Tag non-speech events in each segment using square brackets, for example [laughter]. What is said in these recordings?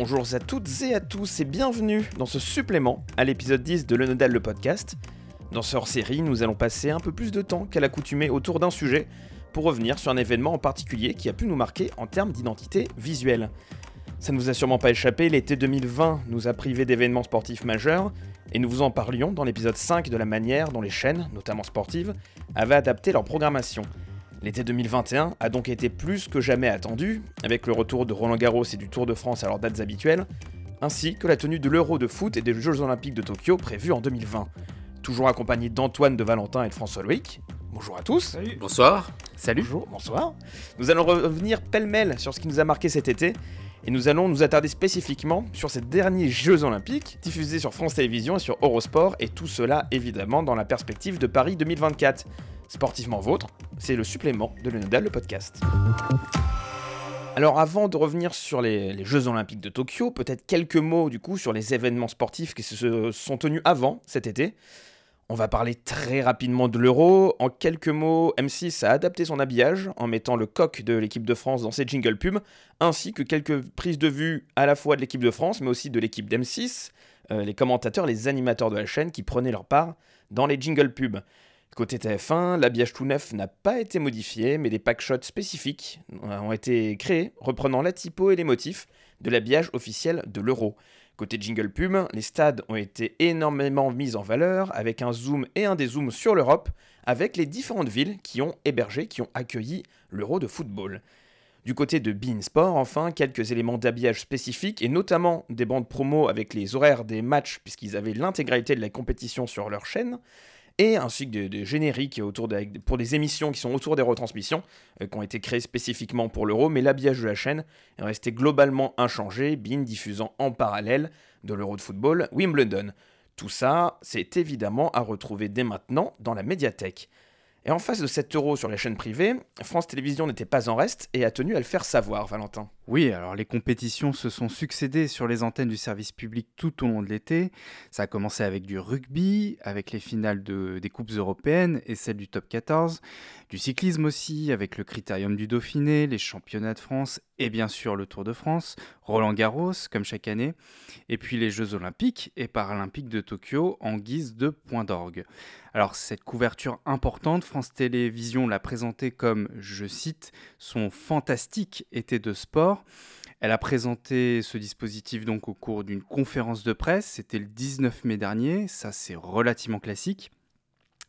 Bonjour à toutes et à tous et bienvenue dans ce supplément à l'épisode 10 de Le Nodal le podcast. Dans ce hors-série, nous allons passer un peu plus de temps qu'à l'accoutumée autour d'un sujet pour revenir sur un événement en particulier qui a pu nous marquer en termes d'identité visuelle. Ça ne vous a sûrement pas échappé, l'été 2020 nous a privé d'événements sportifs majeurs, et nous vous en parlions dans l'épisode 5 de la manière dont les chaînes, notamment sportives, avaient adapté leur programmation. L'été 2021 a donc été plus que jamais attendu, avec le retour de Roland Garros et du Tour de France à leurs dates habituelles, ainsi que la tenue de l'Euro de foot et des Jeux Olympiques de Tokyo prévus en 2020. Toujours accompagné d'Antoine de Valentin et de François Loïc. Bonjour à tous. Salut. Bonsoir. Salut. Bonjour, bonsoir. Nous allons revenir pêle-mêle sur ce qui nous a marqué cet été et nous allons nous attarder spécifiquement sur ces derniers Jeux Olympiques diffusés sur France Télévisions et sur Eurosport, et tout cela évidemment dans la perspective de Paris 2024. Sportivement vôtre, c'est le supplément de Le Nodal, le podcast. Alors avant de revenir sur les, les, Jeux Olympiques de Tokyo, peut-être quelques mots du coup sur les événements sportifs qui se sont tenus avant cet été. On va parler très rapidement de l'Euro. En quelques mots, M6 a adapté son habillage en mettant le coq de l'équipe de France dans ses jingle pubs, ainsi que quelques prises de vue à la fois de l'équipe de France, mais aussi de l'équipe d'M6, euh, les commentateurs, les animateurs de la chaîne qui prenaient leur part dans les jingle pubs. Côté TF1, l'habillage tout neuf n'a pas été modifié, mais des packshots spécifiques ont été créés, reprenant la typo et les motifs de l'habillage officiel de l'Euro. Côté jingle pub, les stades ont été énormément mis en valeur avec un zoom et un dézoom sur l'Europe, avec les différentes villes qui ont hébergé, qui ont accueilli l'Euro de football. Du côté de Bein Sport, enfin, quelques éléments d'habillage spécifiques et notamment des bandes promo avec les horaires des matchs puisqu'ils avaient l'intégralité de la compétition sur leur chaîne et ainsi que des, génériques autour pour des émissions qui sont autour des retransmissions, euh, qui ont été créées spécifiquement pour l'Euro, mais l'habillage de la chaîne est resté globalement inchangé, BIN diffusant en parallèle de l'Euro de football Wimbledon. Tout ça, c'est évidemment à retrouver dès maintenant dans la médiathèque. Et en face de 7 euros sur les chaînes privées, France Télévisions n'était pas en reste et a tenu à le faire savoir, Valentin. Oui, alors les compétitions se sont succédées sur les antennes du service public tout au long de l'été. Ça a commencé avec du rugby, avec les finales de, des Coupes européennes et celles du top 14, du cyclisme aussi, avec le Critérium du Dauphiné, les championnats de France et bien sûr le Tour de France, Roland Garros comme chaque année, et puis les Jeux olympiques et paralympiques de Tokyo en guise de point d'orgue. Alors cette couverture importante, France Télévisions l'a présentée comme, je cite, son fantastique été de sport. Elle a présenté ce dispositif donc au cours d'une conférence de presse, c'était le 19 mai dernier, ça c'est relativement classique.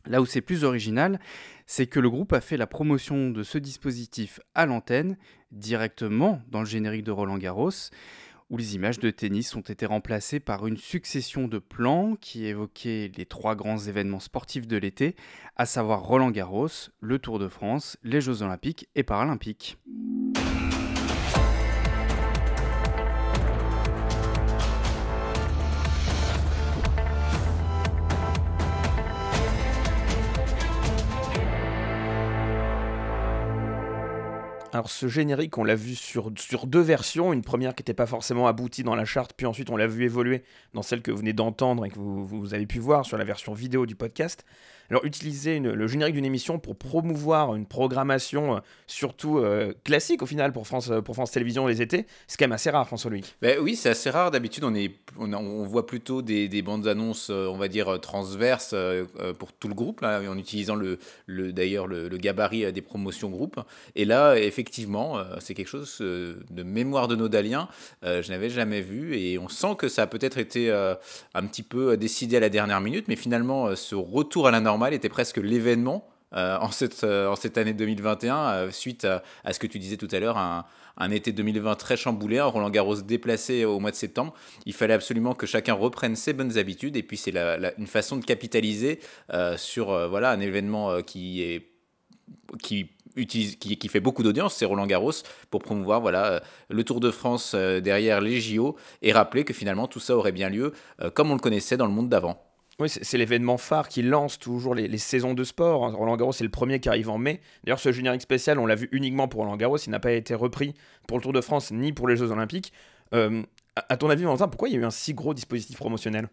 Là où c'est plus original, c'est que le groupe a fait la promotion de ce dispositif à l'antenne, directement dans le générique de Roland Garros où les images de tennis ont été remplacées par une succession de plans qui évoquaient les trois grands événements sportifs de l'été, à savoir Roland Garros, le Tour de France, les Jeux olympiques et paralympiques. Alors ce générique, on l'a vu sur, deux versions, une première qui n'était pas forcément aboutie dans la charte, puis ensuite on l'a vu évoluer dans celle que vous venez d'entendre et que vous, avez pu voir sur la version vidéo du podcast. Alors utiliser le générique d'une émission pour promouvoir une programmation euh, surtout euh, classique au final pour France, pour France Télévisions les étés, c'est quand même assez rare François Louis. Ben oui, c'est assez rare. D'habitude on, voit plutôt des, des, bandes annonces, euh, on va dire, transverses pour tout le groupe, en utilisant le, le d'ailleurs le, le, gabarit des promotions groupe. Et là, effectivement, c'est quelque chose de mémoire de Nodalien, je n'avais jamais vu et on sent que ça a peut-être été un petit peu décidé à la dernière minute, mais finalement ce retour à la normale était presque l'événement euh, en, cette, euh, en cette année 2021, euh, suite à, ce que tu disais tout à l'heure, un, un, été 2020 très chamboulé, un Roland Garros déplacé au mois de septembre. Il fallait absolument que chacun reprenne ses bonnes habitudes, et puis c'est une façon de capitaliser sur voilà, un événement qui est qui Utilise, qui, qui, fait beaucoup d'audience, c'est Roland Garros, pour promouvoir voilà, le Tour de France derrière les JO et rappeler que finalement tout ça aurait bien lieu comme on le connaissait dans le monde d'avant. Oui, c'est l'événement phare qui lance toujours les, saisons de sport. Roland Garros, c'est le premier qui arrive en mai. D'ailleurs, ce générique spécial, on l'a vu uniquement pour Roland Garros. Il n'a pas été repris pour le Tour de France ni pour les Jeux Olympiques. Euh, à ton avis, Valentin, pourquoi il y a eu un si gros dispositif promotionnel?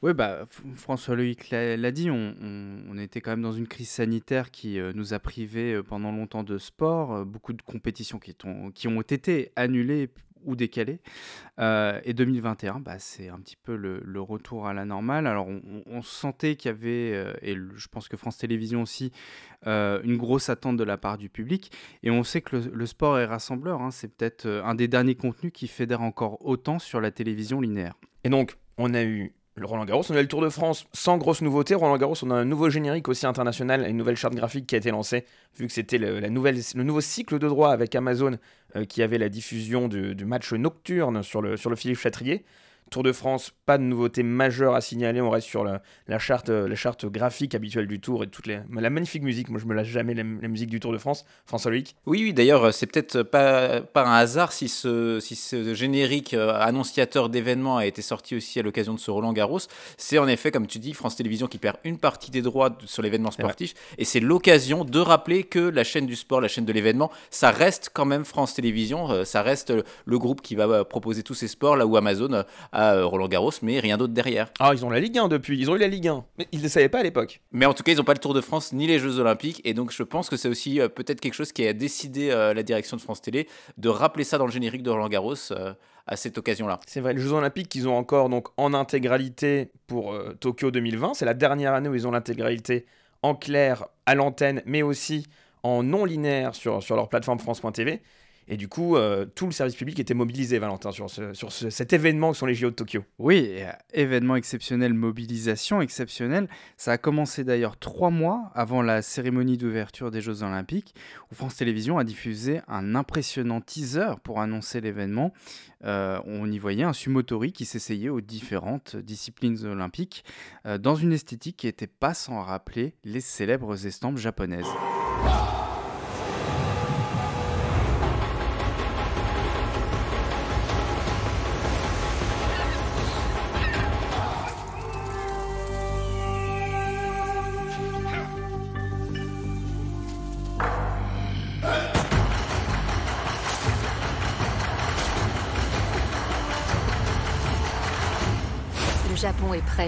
Oui, bah, François Loïc l'a dit, on, était quand même dans une crise sanitaire qui euh, nous a privés euh, pendant longtemps de sport, beaucoup de compétitions qui ont été annulées ou décalés. Euh, et 2021, bah, c'est un petit peu le, retour à la normale. Alors on, sentait qu'il y avait, euh, et je pense que France Télévisions aussi, une grosse attente de la part du public. Et on sait que le, sport est rassembleur. Hein. c'est peut-être un des derniers contenus qui fédère encore autant sur la télévision linéaire. Et donc, on a eu le Roland Garros. On a le Tour de France sans grosse nouveauté. Roland Garros, on a un nouveau générique aussi international, une nouvelle charte graphique qui a été lancée, vu que c'était le, nouveau cycle de droit avec Amazon euh, qui avait la diffusion du, match nocturne sur le, sur le Philippe Chatrier. Tour de France, pas de nouveauté majeure à signaler. On reste sur la, charte, la charte graphique habituelle du Tour et toute les, la magnifique musique. Moi, je me lâche jamais la, musique du Tour de France. François Loïc Oui, oui d'ailleurs, c'est peut-être pas, pas un hasard si ce, si ce générique euh, annonciateur d'événements a été sorti aussi à l'occasion de ce Roland Garros. C'est en effet, comme tu dis, France Télévisions qui perd une partie des droits sur l'événement sportif. Et c'est l'occasion de rappeler que la chaîne du sport, la chaîne de l'événement, ça reste quand même France Télévisions. Euh, ça reste le groupe qui va euh, proposer tous ces sports, là où Amazon a euh, Roland Garros, mais rien d'autre derrière. Ah, ils ont la Ligue 1 depuis, ils ont eu la Ligue 1, mais ils ne le savaient pas à l'époque. Mais en tout cas, ils n'ont pas le Tour de France ni les Jeux Olympiques, et donc je pense que c'est aussi euh, peut-être quelque chose qui a décidé euh, la direction de France Télé de rappeler ça dans le générique de Roland Garros à cette occasion-là. C'est vrai, les Jeux Olympiques qu'ils ont encore donc en intégralité pour Tokyo 2020, c'est la dernière année où ils ont l'intégralité en clair à l'antenne, mais aussi en non linéaire sur, sur leur plateforme France.tv. Et du coup, euh, tout le service public était mobilisé, Valentin, sur, cet événement que sont les JO de Tokyo. Oui, euh, événement exceptionnel, mobilisation exceptionnelle. Ça a commencé d'ailleurs trois mois avant la cérémonie d'ouverture des Jeux Olympiques, où France Télévisions a diffusé un impressionnant teaser pour annoncer l'événement. Euh, on y voyait un sumotori qui s'essayait aux différentes disciplines olympiques dans une esthétique qui n'était pas sans rappeler les célèbres estampes japonaises.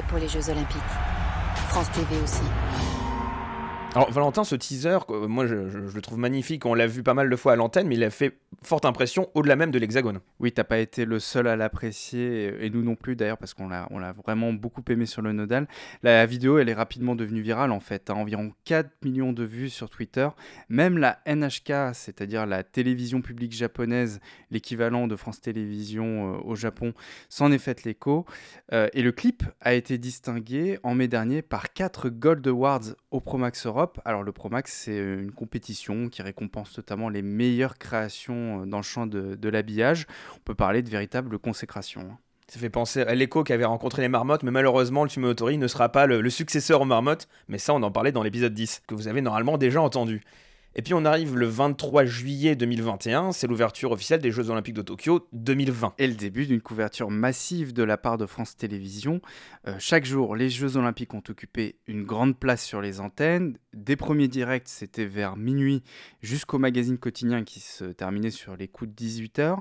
Pour les Jeux Olympiques. France TV aussi. Alors Valentin, ce teaser, euh, moi je, le trouve magnifique, on l'a vu pas mal de fois à l'antenne, mais il a fait forte impression au-delà même de l'hexagone. Oui, t'as pas été le seul à l'apprécier, et nous non plus d'ailleurs, parce qu'on l'a, vraiment beaucoup aimé sur le nodal. La vidéo, elle est rapidement devenue virale en fait, à hein. environ 4 millions de vues sur Twitter. Même la NHK, c'est-à-dire la télévision publique japonaise, l'équivalent de France Télévisions euh, au Japon, s'en est fait l'écho. Euh, et le clip a été distingué en mai dernier par 4 Gold Awards au Promax Europe alors le Promax, c'est euh, une compétition qui récompense notamment les meilleures créations euh, dans le champ de, l'habillage. On peut parler de véritable consécration. Hein. Ça fait penser à l'écho qui avait rencontré les marmottes, mais malheureusement, le Tumotori ne sera pas le, le, successeur aux marmottes, mais ça, on en parlait dans l'épisode 10, que vous avez normalement déjà entendu. Et puis on arrive le 23 juillet 2021, c'est l'ouverture officielle des Jeux Olympiques de Tokyo 2020. Et le début d'une couverture massive de la part de France Télévisions. Euh, chaque jour, les Jeux Olympiques ont occupé une grande place sur les antennes. Des premiers directs, c'était vers minuit jusqu'au magazine quotidien qui se terminait sur les coups de 18h.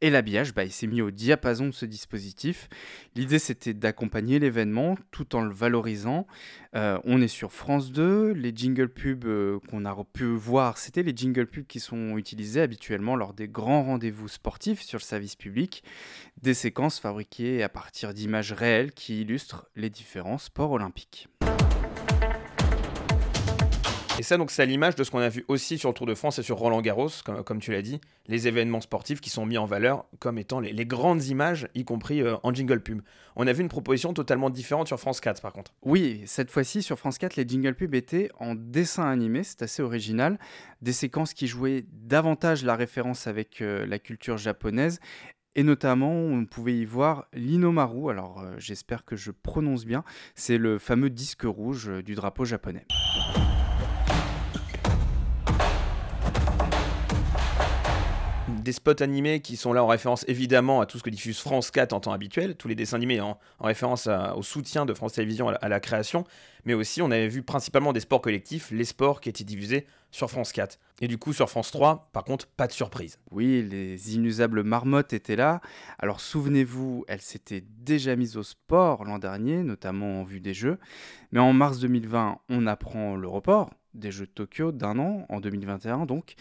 Et l'habillage, bah, il s'est mis au diapason de ce dispositif. L'idée, c'était d'accompagner l'événement tout en le valorisant. Euh, on est sur France 2. Les jingle pubs euh, qu'on a pu voir, c'était les jingle pubs qui sont utilisés habituellement lors des grands rendez-vous sportifs sur le service public. Des séquences fabriquées à partir d'images réelles qui illustrent les différents sports olympiques. Et ça, donc, c'est à l'image de ce qu'on a vu aussi sur le Tour de France et sur Roland Garros, comme, tu l'as dit, les événements sportifs qui sont mis en valeur comme étant les, grandes images, y compris euh, en jingle pub. On a vu une proposition totalement différente sur France 4, par contre. Oui, cette fois-ci, sur France 4, les jingle pubs étaient en dessin animé, c'est assez original. Des séquences qui jouaient davantage la référence avec euh, la culture japonaise et notamment, on pouvait y voir l'Inomaru, alors euh, j'espère que je prononce bien, c'est le fameux disque rouge du drapeau japonais. Des spots animés qui sont là en référence évidemment à tout ce que diffuse France 4 en temps habituel, tous les dessins animés en, référence au soutien de France Télévisions à la, création, mais aussi on avait vu principalement des sports collectifs, les sports qui étaient diffusés sur France 4. Et du coup sur France 3, par contre, pas de surprise. Oui, les inusables marmottes étaient là. Alors souvenez-vous, elles s'étaient déjà mises au sport l'an dernier, notamment en vue des Jeux. Mais en mars 2020, on apprend le report des Jeux de Tokyo d'un an, en 2021 donc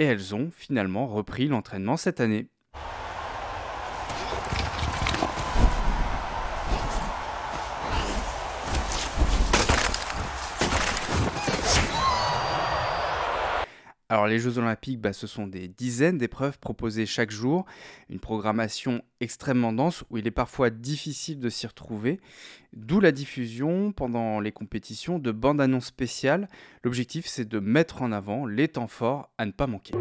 et elles ont finalement repris l'entraînement cette année. Alors les Jeux olympiques, bah, ce sont des dizaines d'épreuves proposées chaque jour, une programmation extrêmement dense où il est parfois difficile de s'y retrouver, d'où la diffusion pendant les compétitions de bandes annonces spéciales. L'objectif c'est de mettre en avant les temps forts à ne pas manquer.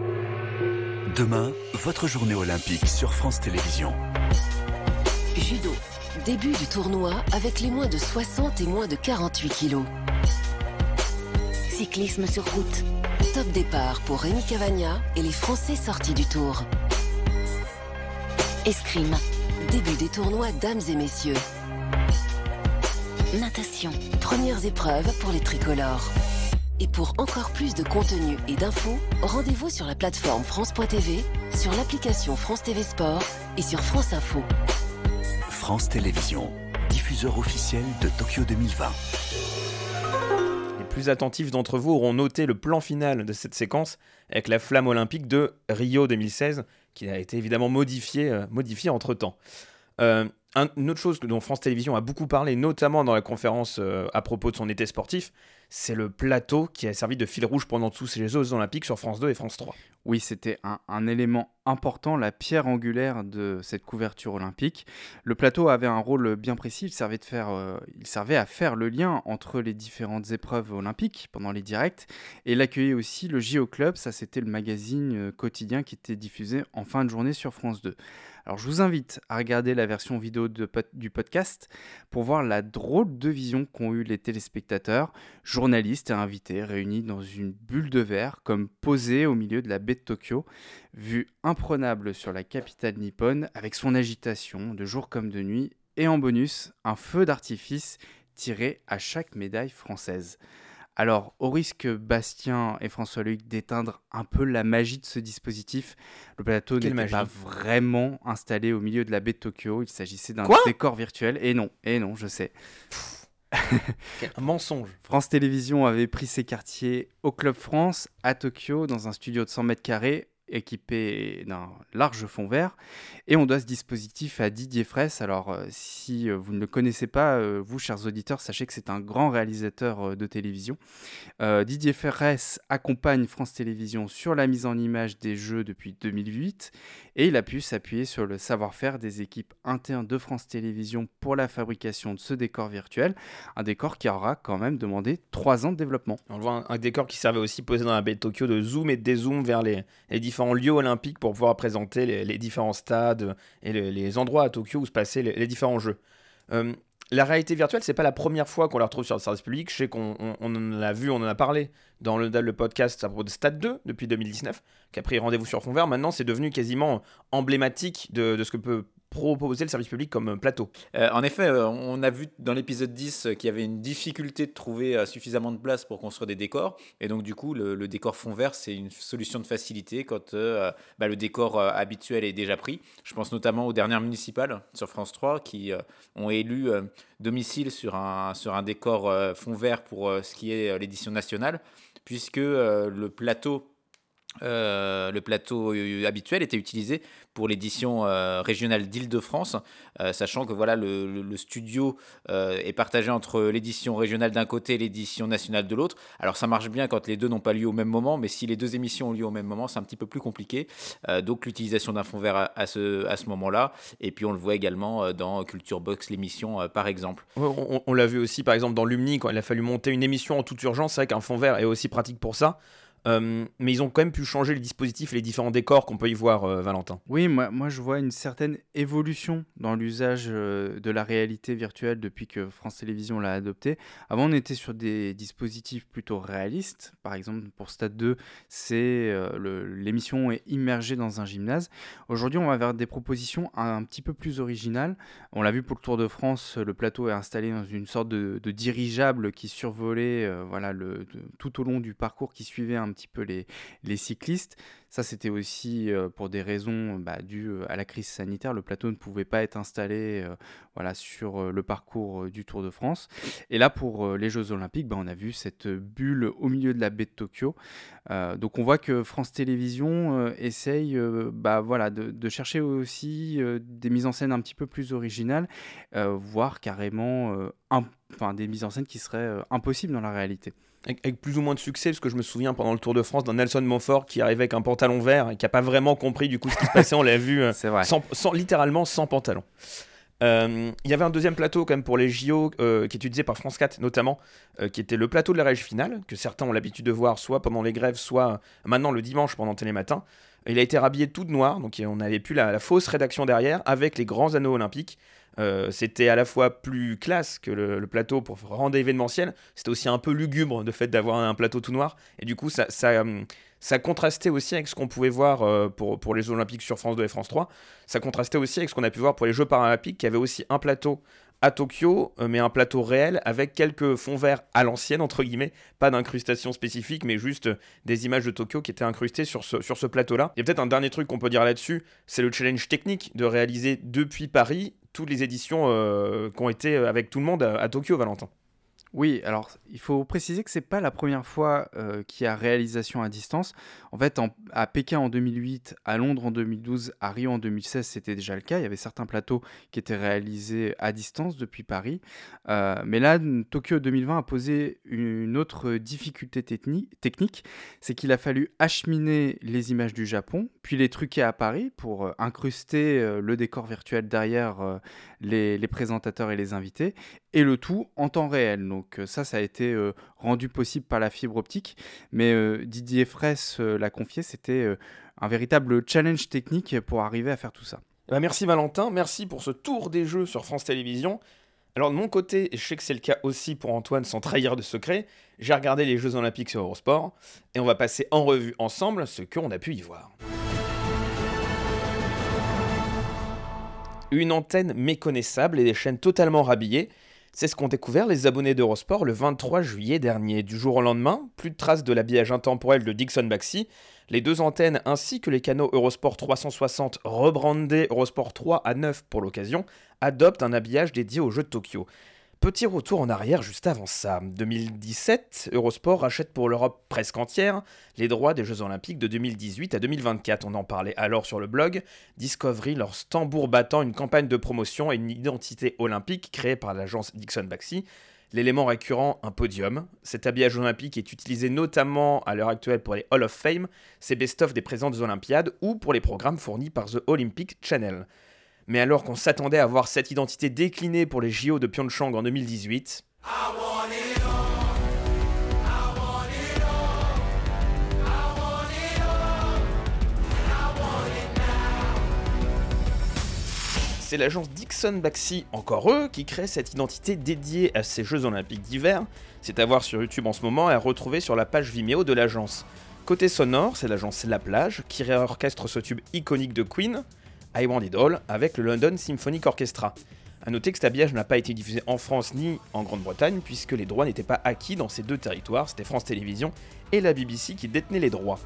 Demain, votre journée olympique sur France Télévisions. Judo. Début du tournoi avec les moins de 60 et moins de 48 kilos. Cyclisme sur route. Top départ pour Rémi Cavagna et les Français sortis du tour. Escrime. Début des tournois dames et messieurs. Natation. Premières épreuves pour les tricolores. Et pour encore plus de contenu et d'infos, rendez-vous sur la plateforme France.tv, sur l'application France TV Sport et sur France Info. France Télévisions, diffuseur officiel de Tokyo 2020. Plus attentifs d'entre vous auront noté le plan final de cette séquence avec la flamme olympique de Rio 2016, qui a été évidemment modifié, euh, modifié entre temps. Euh, un- une autre chose dont France Télévisions a beaucoup parlé, notamment dans la conférence euh, à propos de son été sportif, c'est le plateau qui a servi de fil rouge pendant tous ces Jeux Olympiques sur France 2 et France 3. Oui, c'était un, élément important, la pierre angulaire de cette couverture olympique. Le plateau avait un rôle bien précis, il servait, euh, à faire le lien entre les différentes épreuves olympiques pendant les directs, et il accueillait aussi le JO Club, ça c'était le magazine euh, quotidien qui était diffusé en fin de journée sur France 2. Alors je vous invite à regarder la version vidéo du podcast pour voir la drôle de vision qu'ont eu les téléspectateurs, journalistes et invités réunis dans une bulle de verre comme posés au milieu de la baie de Tokyo, vue imprenable sur la capitale nippone avec son agitation de jour comme de nuit et en bonus un feu d'artifice tiré à chaque médaille française. Alors, au risque Bastien et François Luc d'éteindre un peu la magie de ce dispositif, le plateau n'était pas vraiment installé au milieu de la baie de Tokyo. Il s'agissait d'un décor virtuel. Et non, et non, je sais. Un [laughs] mensonge. France Télévisions avait pris ses quartiers au Club France, à Tokyo, dans un studio de 100 mètres carrés, équipé d'un large fond vert. Et on doit ce dispositif à Didier Fraisse. Alors, euh, si euh, vous ne le connaissez pas, euh, vous, chers auditeurs, sachez que c'est un grand réalisateur de télévision. Didier Fraisse accompagne France Télévisions sur la mise en image des jeux depuis 2008. Et il a pu s'appuyer sur le savoir-faire des équipes internes de France Télévisions pour la fabrication de ce décor virtuel. Un décor qui aura quand même demandé trois ans de développement. On voit un, un décor qui servait aussi posé dans la baie de Tokyo de zoom et de dézoom vers les, les différents lieux olympiques pour pouvoir présenter les, différents stades et les, endroits à Tokyo où se passaient les, différents jeux. Euh, la réalité virtuelle, c'est pas la première fois qu'on la retrouve sur le service public. Je sais qu'on on- en a vu, on en a parlé dans le, podcast à propos de Stade 2 depuis 2019, qui a pris rendez-vous sur fond vert. Maintenant, c'est devenu quasiment emblématique de ce que peut proposer le service public comme plateau. Euh, en effet, euh, on a vu dans l'épisode 10 euh, qu'il y avait une difficulté de trouver suffisamment de place pour construire des décors. Et donc, du coup, le, décor fond vert, c'est une solution de facilité quand bah, le décor habituel est déjà pris. Je pense notamment aux dernières municipales sur France 3 qui ont élu domicile sur un, sur un décor fond vert pour ce qui est l'édition nationale, puisque le plateau. Euh, le plateau euh, habituel était utilisé pour l'édition euh, régionale d'Île-de-France, euh, sachant que voilà le, studio euh, est partagé entre l'édition régionale d'un côté et l'édition nationale de l'autre. Alors ça marche bien quand les deux n'ont pas lieu au même moment, mais si les deux émissions ont lieu au même moment, c'est un petit peu plus compliqué. Euh, donc l'utilisation d'un fond vert à, ce, à ce moment-là, et puis on le voit également euh, dans Culture Box, l'émission euh, par exemple. On- on l'a vu aussi par exemple dans Lumni quand il a fallu monter une émission en toute urgence. C'est vrai qu'un fond vert est aussi pratique pour ça. Euh, mais ils ont quand même pu changer les dispositifs et les différents décors qu'on peut y voir, euh, Valentin. Oui, moi, moi je vois une certaine évolution dans l'usage euh, de la réalité virtuelle depuis que France Télévisions l'a adopté. Avant, on était sur des dispositifs plutôt réalistes. Par exemple, pour Stade 2, c'est euh, le- l'émission est immergée dans un gymnase. Aujourd'hui, on va vers des propositions un, petit peu plus originales. On l'a vu pour le Tour de France, le plateau est installé dans une sorte de, dirigeable qui survolait voilà, le, tout au long du parcours qui suivait un petit peu les, cyclistes. Ça, c'était aussi pour des raisons bah, dues à la crise sanitaire. Le plateau ne pouvait pas être installé voilà, sur le parcours du Tour de France. Et là, pour les Jeux Olympiques, bah, on a vu cette bulle au milieu de la baie de Tokyo. donc on voit que France Télévisions essaye bah, voilà, de, chercher aussi des mises en scène un petit peu plus originales, voire carrément enfin, des mises en scène qui seraient impossibles dans la réalité avec, plus ou moins de succès, parce que je me souviens pendant le Tour de France d'un Nelson Montfort qui arrivait avec un pantalon vert et qui n'a pas vraiment compris du coup ce qui se passait. On l'a vu euh, [laughs] sans, littéralement sans pantalon. Euh, il y avait un deuxième plateau quand même pour les JO euh, qui est utilisé par France 4 notamment, qui était le plateau de la régie finale, que certains ont l'habitude de voir soit pendant les grèves, soit maintenant le dimanche pendant Télématin. Il a été rhabillé tout de noir, donc on n'avait plus la, fausse rédaction derrière, avec les grands anneaux olympiques. Euh, c'était à la fois plus classe que le, plateau pour rendre événementiel, c'était aussi un peu lugubre de fait d'avoir un plateau tout noir, et du coup ça, ça, hum, contrastait aussi avec ce qu'on pouvait voir euh, pour, pour les Jeux Olympiques sur France 2 et France 3, ça contrastait aussi avec ce qu'on a pu voir pour les Jeux Paralympiques qui avaient aussi un plateau à Tokyo, euh, mais un plateau réel avec quelques fonds verts à l'ancienne, entre guillemets, pas d'incrustation spécifique, mais juste des images de Tokyo qui étaient incrustées sur ce, sur ce plateau-là. Il y a peut-être un dernier truc qu'on peut dire là-dessus, c'est le challenge technique de réaliser depuis Paris toutes les éditions euh, qui ont été avec tout le monde à, Tokyo, Valentin. Oui, alors il faut préciser que c'est pas la première fois euh, qu'il y a réalisation à distance. En fait, à Pékin en 2008, à Londres en 2012, à Rio en 2016, c'était déjà le cas. Il y avait certains plateaux qui étaient réalisés à distance depuis Paris. Euh, mais là, Tokyo 2020 a posé une autre difficulté technique, c'est qu'il a fallu acheminer les images du Japon, puis les truquer à Paris pour euh, incruster le décor virtuel derrière les, les présentateurs et les invités, et le tout en temps réel. Donc ça, ça a été rendu possible par la fibre optique. Mais Didier Fraisse l'a confié, c'était un véritable challenge technique pour arriver à faire tout ça. Eh ben, merci Valentin, merci pour ce tour des jeux sur France Télévisions. Alors de mon côté, et je sais que c'est le cas aussi pour Antoine sans trahir de secret, j'ai regardé les Jeux Olympiques sur Eurosport et on va passer en revue ensemble ce qu'on a pu y voir. Une antenne méconnaissable et des chaînes totalement rhabillées, c'est ce qu'ont découvert les abonnés d'Eurosport le 23 juillet dernier. Du jour au lendemain, plus de traces de l'habillage intemporel de Dixon Baxi. Les deux antennes ainsi que les canaux Eurosport 360 rebrandés Eurosport 3 à 9 pour l'occasion adoptent un habillage dédié aux Jeux de Tokyo. Petit retour en arrière juste avant ça. 2017, Eurosport rachète pour l'Europe presque entière les droits des Jeux Olympiques de 2018 à 2024. On en parlait alors sur le blog. Discovery leur tambour battant une campagne de promotion et une identité olympique créée par l'agence Dixon Baxi. L'élément récurrent, un podium. Cet habillage olympique est utilisé notamment à l'heure actuelle pour les Hall of Fame, ces best-of des présentes Olympiades ou pour les programmes fournis par The Olympic Channel. Mais alors qu'on s'attendait à voir cette identité déclinée pour les JO de Pyeongchang en 2018, c'est l'agence Dixon Baxi, encore eux, qui crée cette identité dédiée à ces Jeux Olympiques d'hiver. C'est à voir sur YouTube en ce moment et à retrouver sur la page Vimeo de l'agence. Côté sonore, c'est l'agence La Plage qui réorchestre ce tube iconique de Queen, I Want It All avec le London Symphonic Orchestra. A noter que cet habillage n'a pas été diffusé en France ni en Grande-Bretagne puisque les droits n'étaient pas acquis dans ces deux territoires, c'était France Télévisions et la BBC qui détenaient les droits.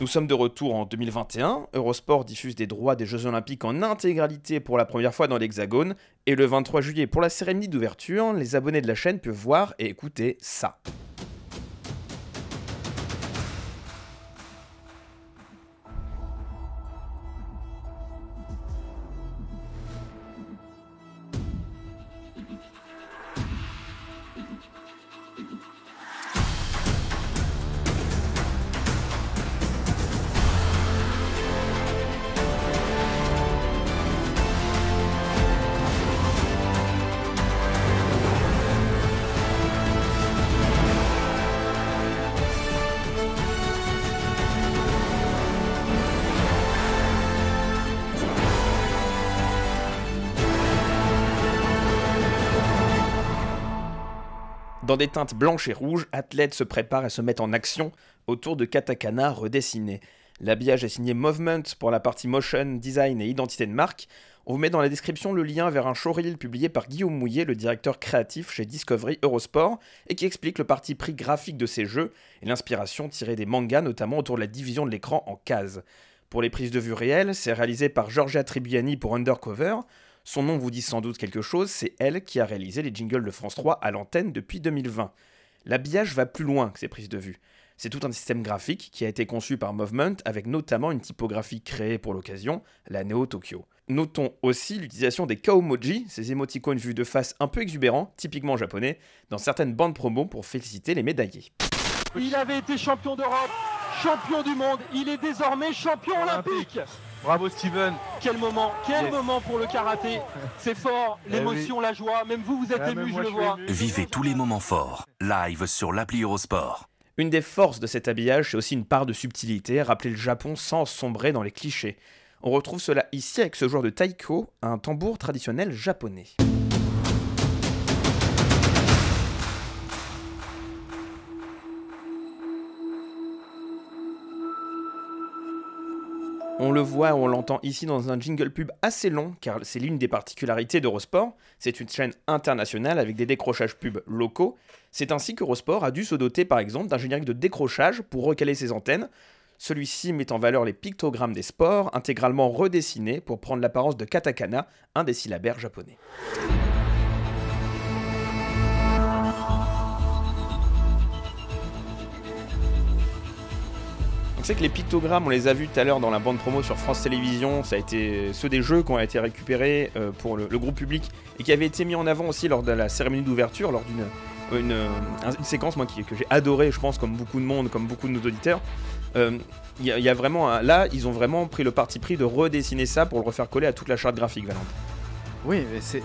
Nous sommes de retour en 2021. Eurosport diffuse des droits des Jeux Olympiques en intégralité pour la première fois dans l'Hexagone. Et le 23 juillet, pour la cérémonie d'ouverture, les abonnés de la chaîne peuvent voir et écouter ça. Dans des teintes blanches et rouges, athlètes se préparent et se mettent en action autour de katakana redessinés. L'habillage est signé Movement pour la partie motion, design et identité de marque. On vous met dans la description le lien vers un showreel publié par Guillaume Mouillet, le directeur créatif chez Discovery Eurosport, et qui explique le parti pris graphique de ces jeux et l'inspiration tirée des mangas, notamment autour de la division de l'écran en cases. Pour les prises de vue réelles, c'est réalisé par Georgia Tribiani pour Undercover. Son nom vous dit sans doute quelque chose, c'est elle qui a réalisé les jingles de France 3 à l'antenne depuis 2020. L'habillage va plus loin que ces prises de vue. C'est tout un système graphique qui a été conçu par Movement avec notamment une typographie créée pour l'occasion, la Neo Tokyo. Notons aussi l'utilisation des kaomoji, ces émoticônes vus de face un peu exubérants, typiquement japonais, dans certaines bandes promo pour féliciter les médaillés. Il avait été champion d'Europe, champion du monde, il est désormais champion olympique. Bravo Steven. Quel moment, quel Yes. moment pour le karaté. C'est fort, l'émotion, la joie. Même vous, vous êtes Ah, ému, je moi, le vois. ému. Vivez tous les moments forts, live sur l'appli Eurosport. Une des forces de cet habillage, c'est aussi une part de subtilité, rappeler le Japon sans sombrer dans les clichés. On retrouve cela ici avec ce joueur de taiko, un tambour traditionnel japonais. On le voit, on l'entend ici dans un jingle pub assez long, car c'est l'une des particularités d'Eurosport. C'est une chaîne internationale avec des décrochages pubs locaux. C'est ainsi qu'Eurosport a dû se doter par exemple d'un générique de décrochage pour recaler ses antennes. Celui-ci met en valeur les pictogrammes des sports, intégralement redessinés pour prendre l'apparence de katakana, un des syllabaires japonais. On sait que les pictogrammes, on les a vus tout à l'heure dans la bande promo sur France Télévisions, ça a été ceux des jeux qui ont été récupérés euh, pour le, groupe public et qui avaient été mis en avant aussi lors de la cérémonie d'ouverture, lors d'une une, euh, séquence moi, qui- que j'ai adorée, je pense, comme beaucoup de monde, comme beaucoup de nos auditeurs. Euh, Il y, a- vraiment là, ils ont vraiment pris le parti pris de redessiner ça pour le refaire coller à toute la charte graphique, Valentin. Oui, c'est-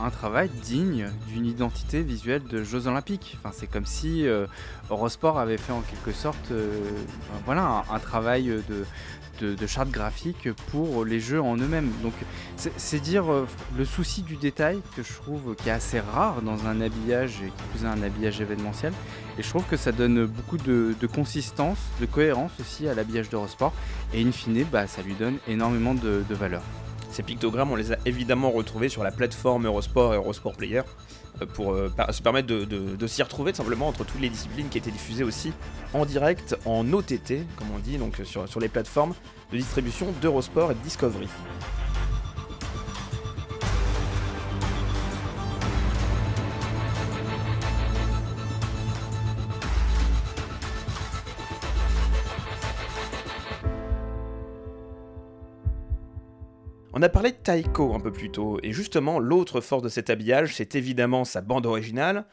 un travail digne d'une identité visuelle de Jeux Olympiques. C'est comme si euh, Eurosport avait fait en quelque sorte euh, ben voilà, un, travail de, charte graphique pour les jeux en eux-mêmes. Donc, c'est dire euh, le souci du détail que je trouve qui est assez rare dans un habillage, et qui plus est un habillage événementiel. Et je trouve que ça donne beaucoup de, consistance, de cohérence aussi à l'habillage d'Eurosport. Et in fine, bah, ça lui donne énormément de valeur. Ces pictogrammes, on les a évidemment retrouvés sur la plateforme Eurosport et Eurosport Player euh, pour euh, se permettre de, s'y retrouver tout simplement entre toutes les disciplines qui étaient diffusées aussi en direct, en OTT, comme on dit, donc sur, sur les plateformes de distribution d'Eurosport et de Discovery. On a parlé de Taiko un peu plus tôt, et justement, l'autre force de cet habillage, c'est évidemment sa bande originale.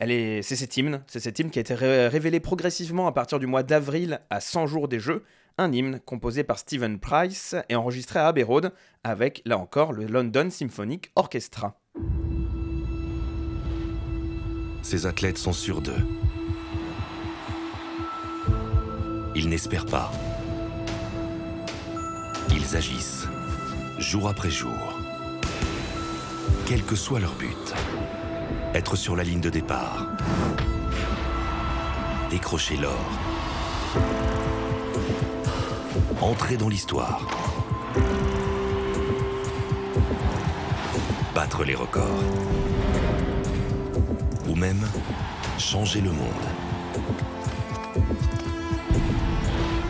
C'est cet hymne, c'est cet hymne qui a été ré- révélé progressivement à partir du mois d'avril à 100 jours des Jeux, un hymne composé par Stephen Price et enregistré à Abbey Road avec, là encore, le London Symphonic Orchestra. Ces athlètes sont sûrs d'eux. Ils n'espèrent pas. Ils agissent, jour après jour. Quel que soit leur but. Être sur la ligne de départ. Décrocher l'or. Entrer dans l'histoire. Battre les records. Ou même changer le monde.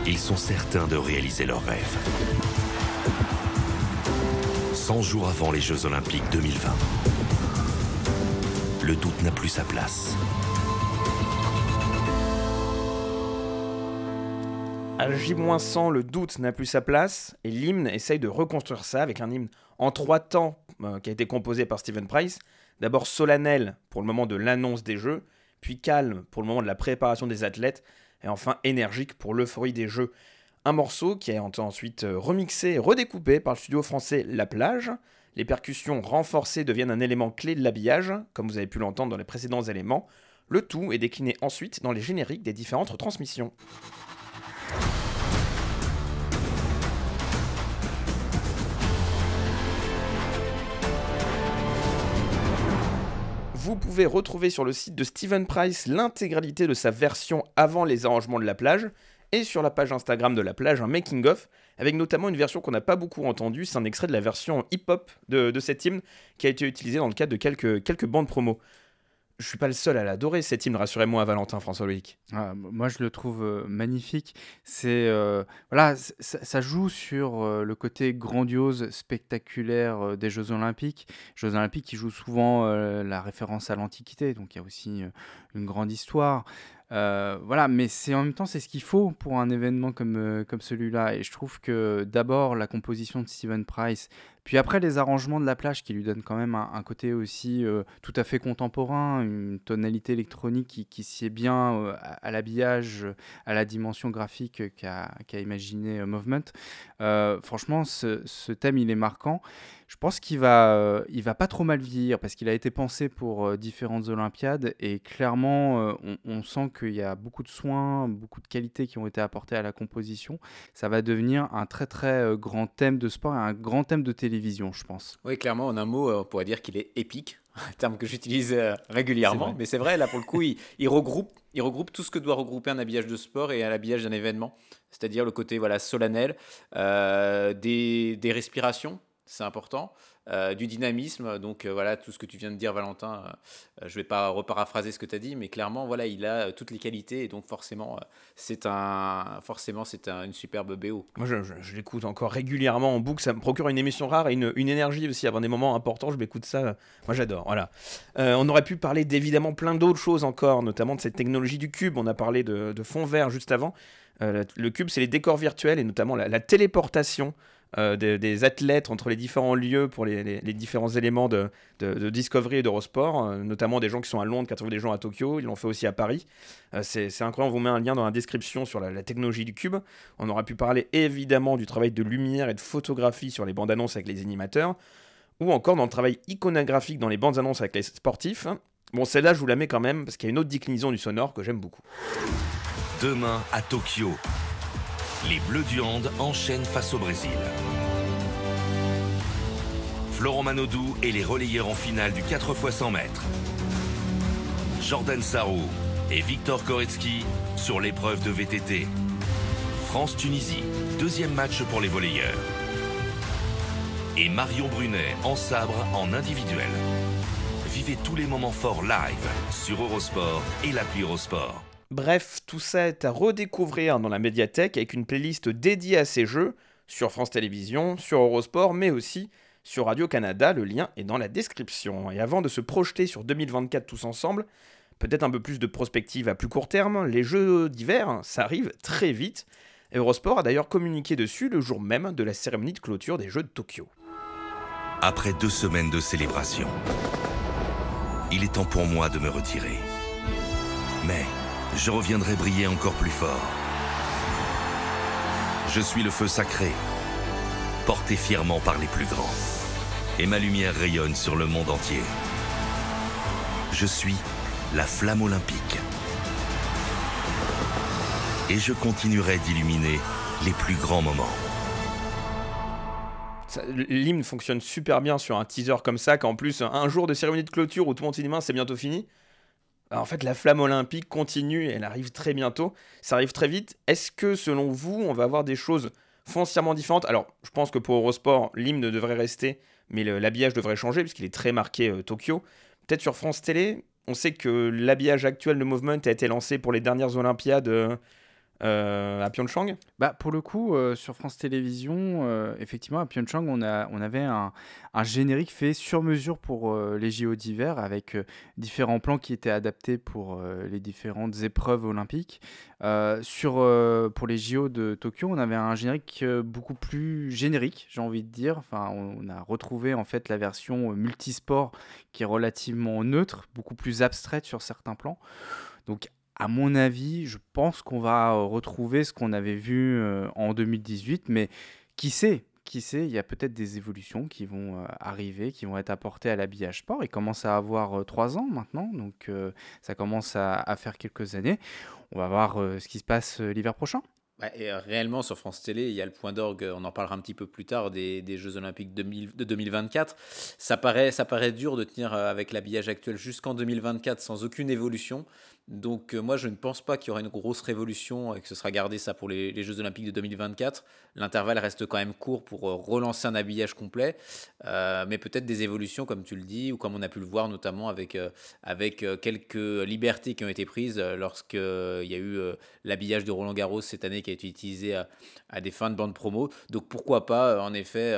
Ils sont certains de réaliser leurs rêves. 100 jours avant les Jeux Olympiques 2020. Le doute n'a plus sa place. À J-100, le doute n'a plus sa place, et l'hymne essaye de reconstruire ça avec un hymne en trois temps euh, qui a été composé par Stephen Price. D'abord solennel pour le moment de l'annonce des Jeux, puis calme pour le moment de la préparation des athlètes, et enfin énergique pour l'euphorie des Jeux. Un morceau qui été ensuite euh, remixé et redécoupé par le studio français La Plage. Les percussions renforcées deviennent un élément clé de l'habillage, comme vous avez pu l'entendre dans les précédents éléments. Le tout est décliné ensuite dans les génériques des différentes retransmissions. Vous pouvez retrouver sur le site de Steven Price l'intégralité de sa version avant les arrangements de la plage, et sur la page Instagram de la plage un making-of, avec notamment une version qu'on n'a pas beaucoup entendue, c'est un extrait de la version hip-hop de, de cet hymne qui a été utilisé dans le cadre de quelques, quelques bandes promo je suis pas le seul à l'adorer cet hymne, rassurez-moi Valentin François Loïc. Ah, moi je le trouve euh, magnifique. C'est euh, voilà, ça joue sur euh, le côté grandiose, spectaculaire des Jeux Olympiques. Jeux Olympiques qui jouent souvent la référence à l'Antiquité, donc il y a aussi une grande histoire. Euh, voilà, mais c'est en même temps, c'est ce qu'il faut pour un événement comme, euh, comme celui-là. Et je trouve que d'abord, la composition de Steven Price, puis après les arrangements de la plage qui lui donnent quand même un, côté aussi euh, tout à fait contemporain, une tonalité électronique qui, qui sied bien à, l'habillage, à la dimension graphique qu'a imaginé Movement. franchement, ce, thème, il est marquant. Je pense qu'il va, euh, il va pas trop mal vieillir parce qu'il a été pensé pour euh, différentes Olympiades et clairement, euh, on, sent qu'il y a beaucoup de soins, beaucoup de qualités qui ont été apportées à la composition. Ça va devenir un très très grand thème de sport et un grand thème de télévision, je pense. Oui, clairement, en un mot, on pourrait dire qu'il est épique, [laughs] un terme que j'utilise régulièrement, mais c'est vrai, là pour le coup, il, il, regroupe, il regroupe tout ce que doit regrouper un habillage de sport et un habillage d'un événement, c'est-à-dire le côté voilà solennel, des, des respirations c'est important. Euh, du dynamisme, donc euh, voilà, tout ce que tu viens de dire, Valentin, euh, je ne vais pas reparaphraser ce que tu as dit, mais clairement, voilà, il a toutes les qualités, et donc forcément, c'est un, forcément, c'est un, une superbe BO. Moi, je, l'écoute encore régulièrement en boucle, ça me procure une émission rare et une, une énergie aussi, avant des moments importants, je m'écoute ça, moi j'adore, voilà. on aurait pu parler d'évidemment plein d'autres choses encore, notamment de cette technologie du cube, on a parlé de, fond vert juste avant. le cube, c'est les décors virtuels et notamment la téléportation. Euh, des, athlètes entre les différents lieux pour les, différents éléments de, Discovery et d'Eurosport, euh, notamment des gens qui sont à Londres, qui ont des gens à Tokyo, ils l'ont fait aussi à Paris. Euh, c'est incroyable, on vous met un lien dans la description sur la, technologie du cube. On aura pu parler évidemment du travail de lumière et de photographie sur les bandes annonces avec les animateurs, ou encore dans le travail iconographique dans les bandes annonces avec les sportifs. Bon, celle-là, je vous la mets quand même, parce qu'il y a une autre déclinaison du sonore que j'aime beaucoup. Demain à Tokyo, les Bleus du Hand enchaînent face au Brésil. Florent Manodou et les relayeurs en finale du 4 x 100 mètres. Jordan Sarrou et Victor Koretsky sur l'épreuve de VTT. France-Tunisie, deuxième match pour les volleyeurs. Et Marion Brunet en sabre en individuel. Vivez tous les moments forts live sur Eurosport et l'appli Eurosport. Bref, tout ça est à redécouvrir dans la médiathèque avec une playlist dédiée à ces jeux sur France Télévisions, sur Eurosport, mais aussi sur Radio-Canada. Le lien est dans la description. Et avant de se projeter sur 2024 tous ensemble, peut-être un peu plus de prospective à plus court terme, les jeux d'hiver, ça arrive très vite. Eurosport a d'ailleurs communiqué dessus le jour même de la cérémonie de clôture des Jeux de Tokyo. Après deux semaines de célébration, il est temps pour moi de me retirer. Mais je reviendrai briller encore plus fort. Je suis le feu sacré, porté fièrement par les plus grands. Et ma lumière rayonne sur le monde entier. Je suis la flamme olympique. Et je continuerai d'illuminer les plus grands moments. L'hymne fonctionne super bien sur un teaser comme ça, qu'en plus, un jour de cérémonie de clôture où tout le monde c'est bientôt fini. Bah, en fait, la flamme olympique continue, elle arrive très bientôt, ça arrive très vite. Est-ce que, selon vous, on va avoir des choses foncièrement différentes? Alors, je pense que pour Eurosport, l'hymne devrait rester, mais l'habillage devrait changer, puisqu'il est très marqué euh, Tokyo. Peut-être sur France Télé, on sait que l'habillage actuel de Movement a été lancé pour les dernières Olympiades. Euh, à Pyeongchang? Bah, Pour le coup, euh, sur France Télévisions, euh, effectivement, à Pyeongchang, on, a, on avait un, un générique fait sur mesure pour les JO d'hiver avec différents plans qui étaient adaptés pour les différentes épreuves olympiques. sur, pour les JO de Tokyo, on avait un générique beaucoup plus générique, j'ai envie de dire. Enfin, on, a retrouvé en fait la version multisport qui est relativement neutre, beaucoup plus abstraite sur certains plans. Donc à mon avis, je pense qu'on va euh, retrouver ce qu'on avait vu euh, en 2018, mais qui sait qui sait, il y a peut-être des évolutions qui vont euh, arriver, qui vont être apportées à l'habillage sport. Il commence à avoir trois ans maintenant, donc ça commence à, faire quelques années. On va voir ce qui se passe l'hiver prochain. Bah, et réellement, sur France Télé, il y a le point d'orgue, on en parlera un petit peu plus tard, des, Jeux Olympiques de 2024. Ça paraît, dur de tenir avec l'habillage actuel jusqu'en 2024 sans aucune évolution. Donc euh, moi, je ne pense pas qu'il y aura une grosse révolution et que ce sera gardé ça pour les, Jeux Olympiques de 2024. L'intervalle reste quand même court pour euh, relancer un habillage complet, euh, mais peut-être des évolutions, comme tu le dis, ou comme on a pu le voir notamment avec, avec quelques libertés qui ont été prises lorsqu'il y a eu l'habillage de Roland Garros cette année qui a été utilisé à, des fins de bande promo. Donc pourquoi pas, en effet,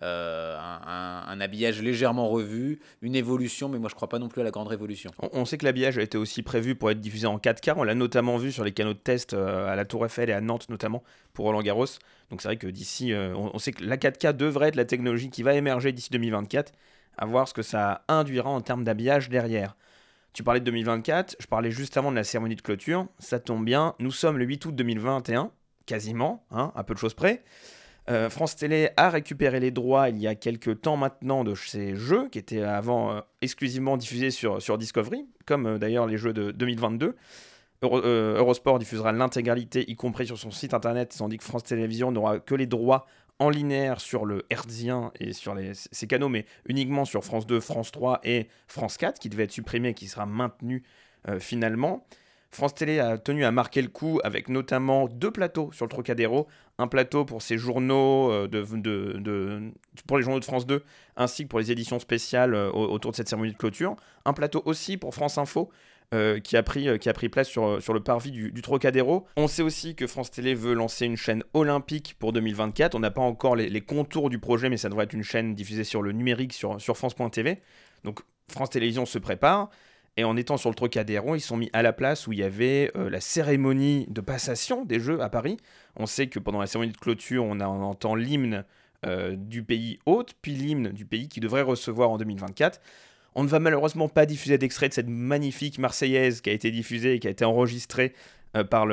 un, habillage légèrement revu, une évolution, mais moi je ne crois pas non plus à la grande révolution. On, on sait que l'habillage a été aussi prévu pour être diffusé en 4K. On l'a notamment vu sur les canaux de test euh, à la Tour Eiffel et à Nantes notamment pour Roland Garros. Donc c'est vrai que d'ici, euh, on, sait que la 4K devrait être la technologie qui va émerger d'ici 2024. À voir ce que ça induira en termes d'habillage derrière. Tu parlais de 2024, je parlais juste avant de la cérémonie de clôture. Ça tombe bien, nous sommes le 8 août 2021, quasiment, hein, à peu de choses près. Euh, France Télé a récupéré les droits il y a quelques temps maintenant de ces jeux qui étaient avant exclusivement diffusés sur, Discovery comme euh, d'ailleurs les jeux de 2022. Euh, Eurosport diffusera l'intégralité, y compris sur son site internet, tandis que France Télévisions n'aura que les droits en linéaire sur le Herzien et sur les, ces canaux, mais uniquement sur France 2, France 3 et France 4, qui devait être supprimé et qui sera maintenu euh, finalement. France Télé a tenu à marquer le coup avec notamment deux plateaux sur le Trocadéro. Un plateau pour ses journaux, euh, pour les journaux de France 2, ainsi que pour les éditions spéciales euh, autour de cette cérémonie de clôture. Un plateau aussi pour France Info, euh, qui, a pris, place sur, le parvis du, Trocadéro. On sait aussi que France Télé veut lancer une chaîne olympique pour 2024. On n'a pas encore les, les, contours du projet, mais ça devrait être une chaîne diffusée sur le numérique sur, sur France.tv. Donc France Télévisions se prépare. Et en étant sur le Trocadéro, ils sont mis à la place où il y avait euh, la cérémonie de passation des Jeux à Paris. On sait que pendant la cérémonie de clôture, on, entend l'hymne euh, du pays hôte, puis l'hymne du pays qui devrait recevoir en 2024. On ne va malheureusement pas diffuser d'extrait de cette magnifique Marseillaise qui a été diffusée et qui a été enregistrée euh, par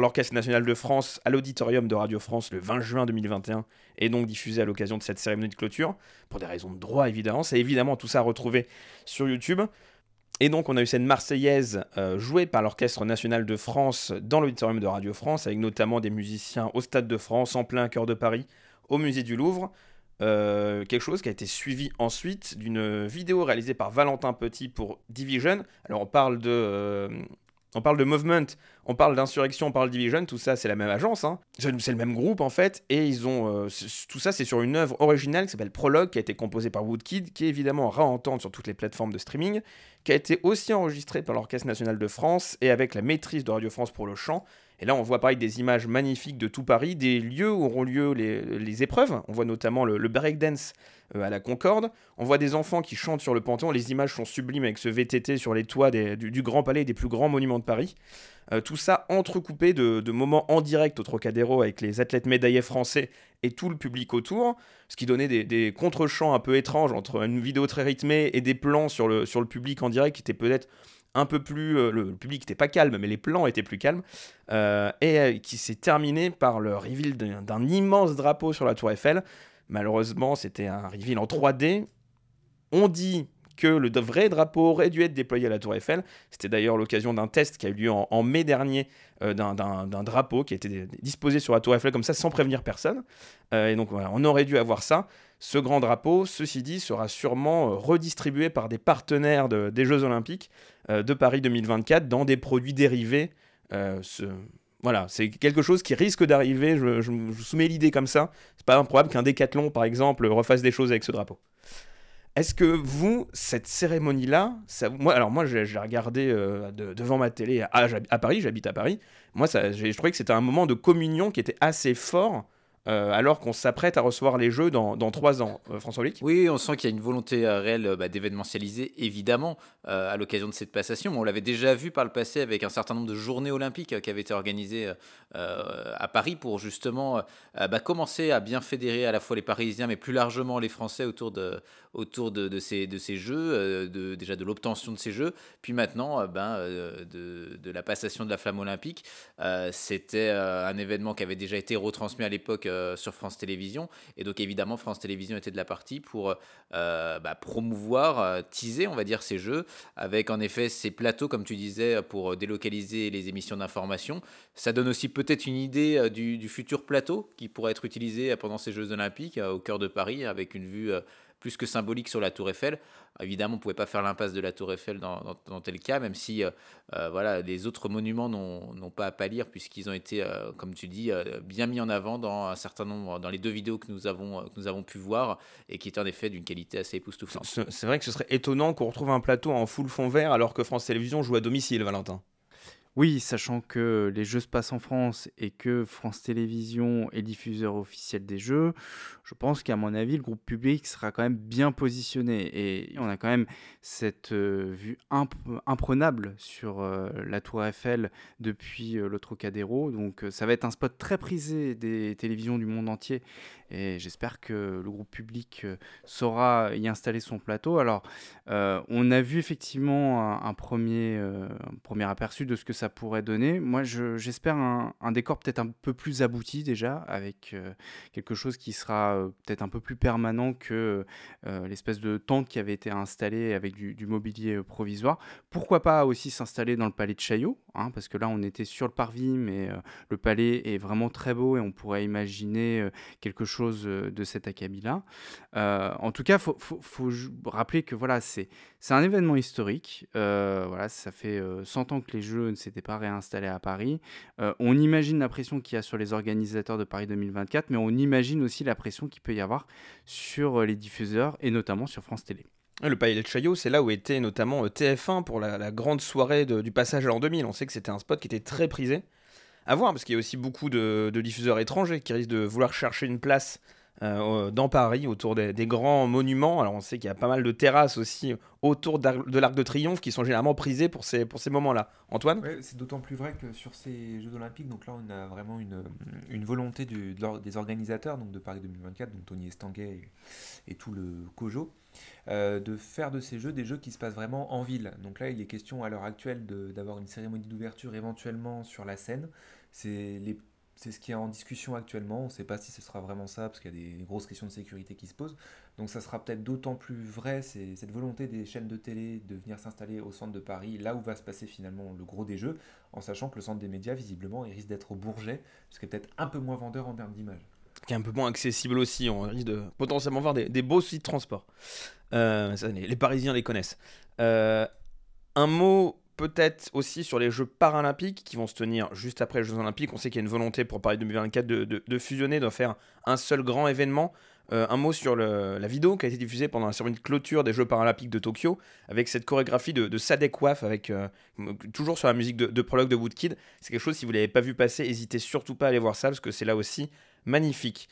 l'Orchestre national de France à l'auditorium de Radio France le 20 juin 2021 et donc diffusée à l'occasion de cette cérémonie de clôture, pour des raisons de droit évidemment. C'est évidemment tout ça retrouvé sur YouTube. Et donc on a eu cette Marseillaise euh, jouée par l'Orchestre national de France dans l'auditorium de Radio France, avec notamment des musiciens au Stade de France, en plein cœur de Paris, au Musée du Louvre. Euh, quelque chose qui a été suivi ensuite d'une vidéo réalisée par Valentin Petit pour Division. Alors on parle de euh, on parle de movement, on parle d'insurrection, on parle de division, tout ça c'est la même agence, hein. c'est le même groupe en fait, et ils ont euh, tout ça c'est sur une œuvre originale qui s'appelle Prologue, qui a été composée par Woodkid, qui est évidemment à entendre sur toutes les plateformes de streaming, qui a été aussi enregistrée par l'Orchestre national de France et avec la maîtrise de Radio France pour le chant. Et là, on voit pareil des images magnifiques de tout Paris, des lieux où auront lieu les, épreuves. On voit notamment le, le breakdance euh, à la Concorde. On voit des enfants qui chantent sur le Panthéon. Les images sont sublimes avec ce VTT sur les toits du, Grand Palais des plus grands monuments de Paris. Euh, tout ça entrecoupé de, moments en direct au Trocadéro avec les athlètes médaillés français et tout le public autour, ce qui donnait des, des contre-champs un peu étranges entre une vidéo très rythmée et des plans sur le, sur le public en direct qui étaient peut-être un peu plus. Euh, le, public n'était pas calme, mais les plans étaient plus calmes. et qui s'est terminé par le reveal d'un immense drapeau sur la Tour Eiffel. Malheureusement, c'était un reveal en 3D. On dit que le vrai drapeau aurait dû être déployé à la Tour Eiffel. C'était d'ailleurs l'occasion d'un test qui a eu lieu en, mai dernier euh, d'un drapeau qui a été disposé sur la Tour Eiffel comme ça sans prévenir personne. Euh, et donc voilà, on aurait dû avoir ça. Ce grand drapeau, ceci dit, sera sûrement euh, redistribué par des partenaires des Jeux Olympiques de Paris 2024 dans des produits dérivés. Ce, voilà, c'est quelque chose qui risque d'arriver. Je, vous soumets l'idée comme ça. C'est pas improbable qu'un décathlon, par exemple, refasse des choses avec ce drapeau. Est-ce que vous, cette cérémonie-là, moi, alors moi, je, l'ai regardé euh, devant ma télé à, à Paris, j'habite à Paris. Moi, ça, je trouvais que c'était un moment de communion qui était assez fort euh, alors qu'on s'apprête à recevoir les Jeux dans, trois ans. Euh, François Luc Oui, on sent qu'il y a une volonté euh, réelle bah, d'événementialiser, évidemment, à l'occasion de cette passation. on l'avait déjà vu par le passé avec un certain nombre de journées olympiques qui avaient été organisées à Paris pour justement bah, commencer à bien fédérer à la fois les Parisiens, mais plus largement les Français autour de, autour de, ces, de ces jeux, déjà de l'obtention de ces jeux, puis maintenant ben, de, la passation de la flamme olympique. C'était un événement qui avait déjà été retransmis à l'époque sur France Télévisions. Et donc évidemment, France Télévisions était de la partie pour bah, promouvoir, teaser, on va dire, ces jeux, avec en effet ces plateaux, comme tu disais, pour délocaliser les émissions d'information. Ça donne aussi peut-être une idée du, du, futur plateau qui pourrait être utilisé pendant ces Jeux olympiques au cœur de Paris, avec une vue plus que symbolique sur la Tour Eiffel. Évidemment, on ne pouvait pas faire l'impasse de la Tour Eiffel dans, tel cas, même si euh, euh, voilà, les autres monuments n'ont pas à pâlir, puisqu'ils ont été, euh, comme tu dis, bien mis en avant dans un certain nombre, dans les deux vidéos que nous avons, que nous avons pu voir, et qui étaient en effet d'une qualité assez époustouflante. C'est vrai que ce serait étonnant qu'on retrouve un plateau en full fond vert alors que France Télévisions joue à domicile, Valentin. Oui, sachant que les jeux se passent en France et que France Télévisions est diffuseur officiel des jeux, je pense qu'à mon avis, le groupe public sera quand même bien positionné. Et on a quand même cette euh, vue imprenable sur euh, la Tour Eiffel depuis euh, le Trocadéro. Donc ça va être un spot très prisé des télévisions du monde entier. Et j'espère que le groupe public saura y installer son plateau. Alors, on a vu effectivement un, premier, un premier aperçu de ce que ça pourrait donner. Moi, j'espère un, décor peut-être un peu plus abouti déjà, avec euh, quelque chose qui sera euh, peut-être un peu plus permanent que euh, l'espèce de tente qui avait été installée avec du, mobilier provisoire. Pourquoi pas aussi s'installer dans le palais de Chaillot, hein, parce que là, on était sur le parvis, mais le palais est vraiment très beau et on pourrait imaginer quelque chose de cet acabit-là. en tout cas, faut, rappeler que voilà, c'est un événement historique. voilà, ça fait 100 ans que les Jeux ne s'étaient pas réinstallé à Paris. Euh, on imagine la pression qu'il y a sur les organisateurs de Paris 2024, mais on imagine aussi la pression qu'il peut y avoir sur euh, les diffuseurs et notamment sur France Télé. Le Palais de Chaillot, c'est là où était notamment euh, TF1 pour la, grande soirée du passage à l'an 2000. On sait que c'était un spot qui était très prisé. À voir, parce qu'il y a aussi beaucoup de, diffuseurs étrangers qui risquent de vouloir chercher une place euh, dans Paris, autour des, grands monuments. Alors on sait qu'il y a pas mal de terrasses aussi autour de l'Arc de Triomphe qui sont généralement prisées pour ces, pour ces moments-là. Antoine? C'est d'autant plus vrai que sur ces Jeux Olympiques, donc là on a vraiment une, une volonté des organisateurs donc de Paris 2024, donc Tony Estanguet et, tout le COJO, euh, de faire de ces jeux des jeux qui se passent vraiment en ville. Donc là il est question à l'heure actuelle d'avoir une cérémonie d'ouverture éventuellement sur la scène. C'est ce qui est en discussion actuellement. On ne sait pas si ce sera vraiment ça, parce qu'il y a des grosses questions de sécurité qui se posent. Donc ça sera peut-être d'autant plus vrai, cette volonté des chaînes de télé de venir s'installer au centre de Paris, là où va se passer finalement le gros des jeux, en sachant que le centre des médias, visiblement, il risque d'être au Bourget, ce qui est peut-être un peu moins vendeur en termes d'image. Qui est un peu moins accessible aussi, on risque de potentiellement voir des, beaux sites de transport. Euh, les, Parisiens les connaissent. Euh, un mot peut-être aussi sur les Jeux paralympiques qui vont se tenir juste après les Jeux olympiques. On sait qu'il y a une volonté pour Paris 2024 de, de, fusionner, de faire un seul grand événement. Euh, un mot sur la vidéo qui a été diffusée pendant la cérémonie de clôture des Jeux paralympiques de Tokyo, avec cette chorégraphie de, de Sadek Waf, avec, toujours sur la musique de, prologue de Woodkid. C'est quelque chose, si vous ne l'avez pas vu passer, n'hésitez surtout pas à aller voir ça, parce que c'est là aussi magnifique.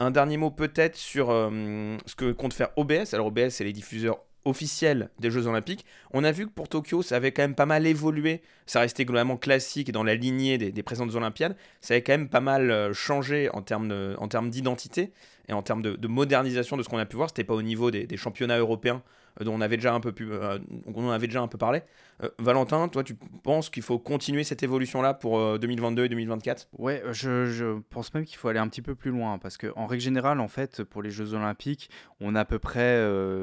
Un dernier mot peut-être sur euh, ce que compte faire OBS. Alors OBS, c'est les diffuseurs officiel des Jeux Olympiques. On a vu que pour Tokyo, ça avait quand même pas mal évolué. Ça restait globalement classique dans la lignée des, présentes Olympiades. Ça avait quand même pas mal euh, changé en termes d'identité et en termes de, modernisation de ce qu'on a pu voir. C'était pas au niveau des championnats européens dont on avait déjà un peu, euh, on avait déjà un peu parlé. Euh, Valentin, toi, tu penses qu'il faut continuer cette évolution-là pour 2022 et 2024 Ouais, je, pense même qu'il faut aller un petit peu plus loin parce qu'en règle générale, en fait, pour les Jeux Olympiques, on a à peu près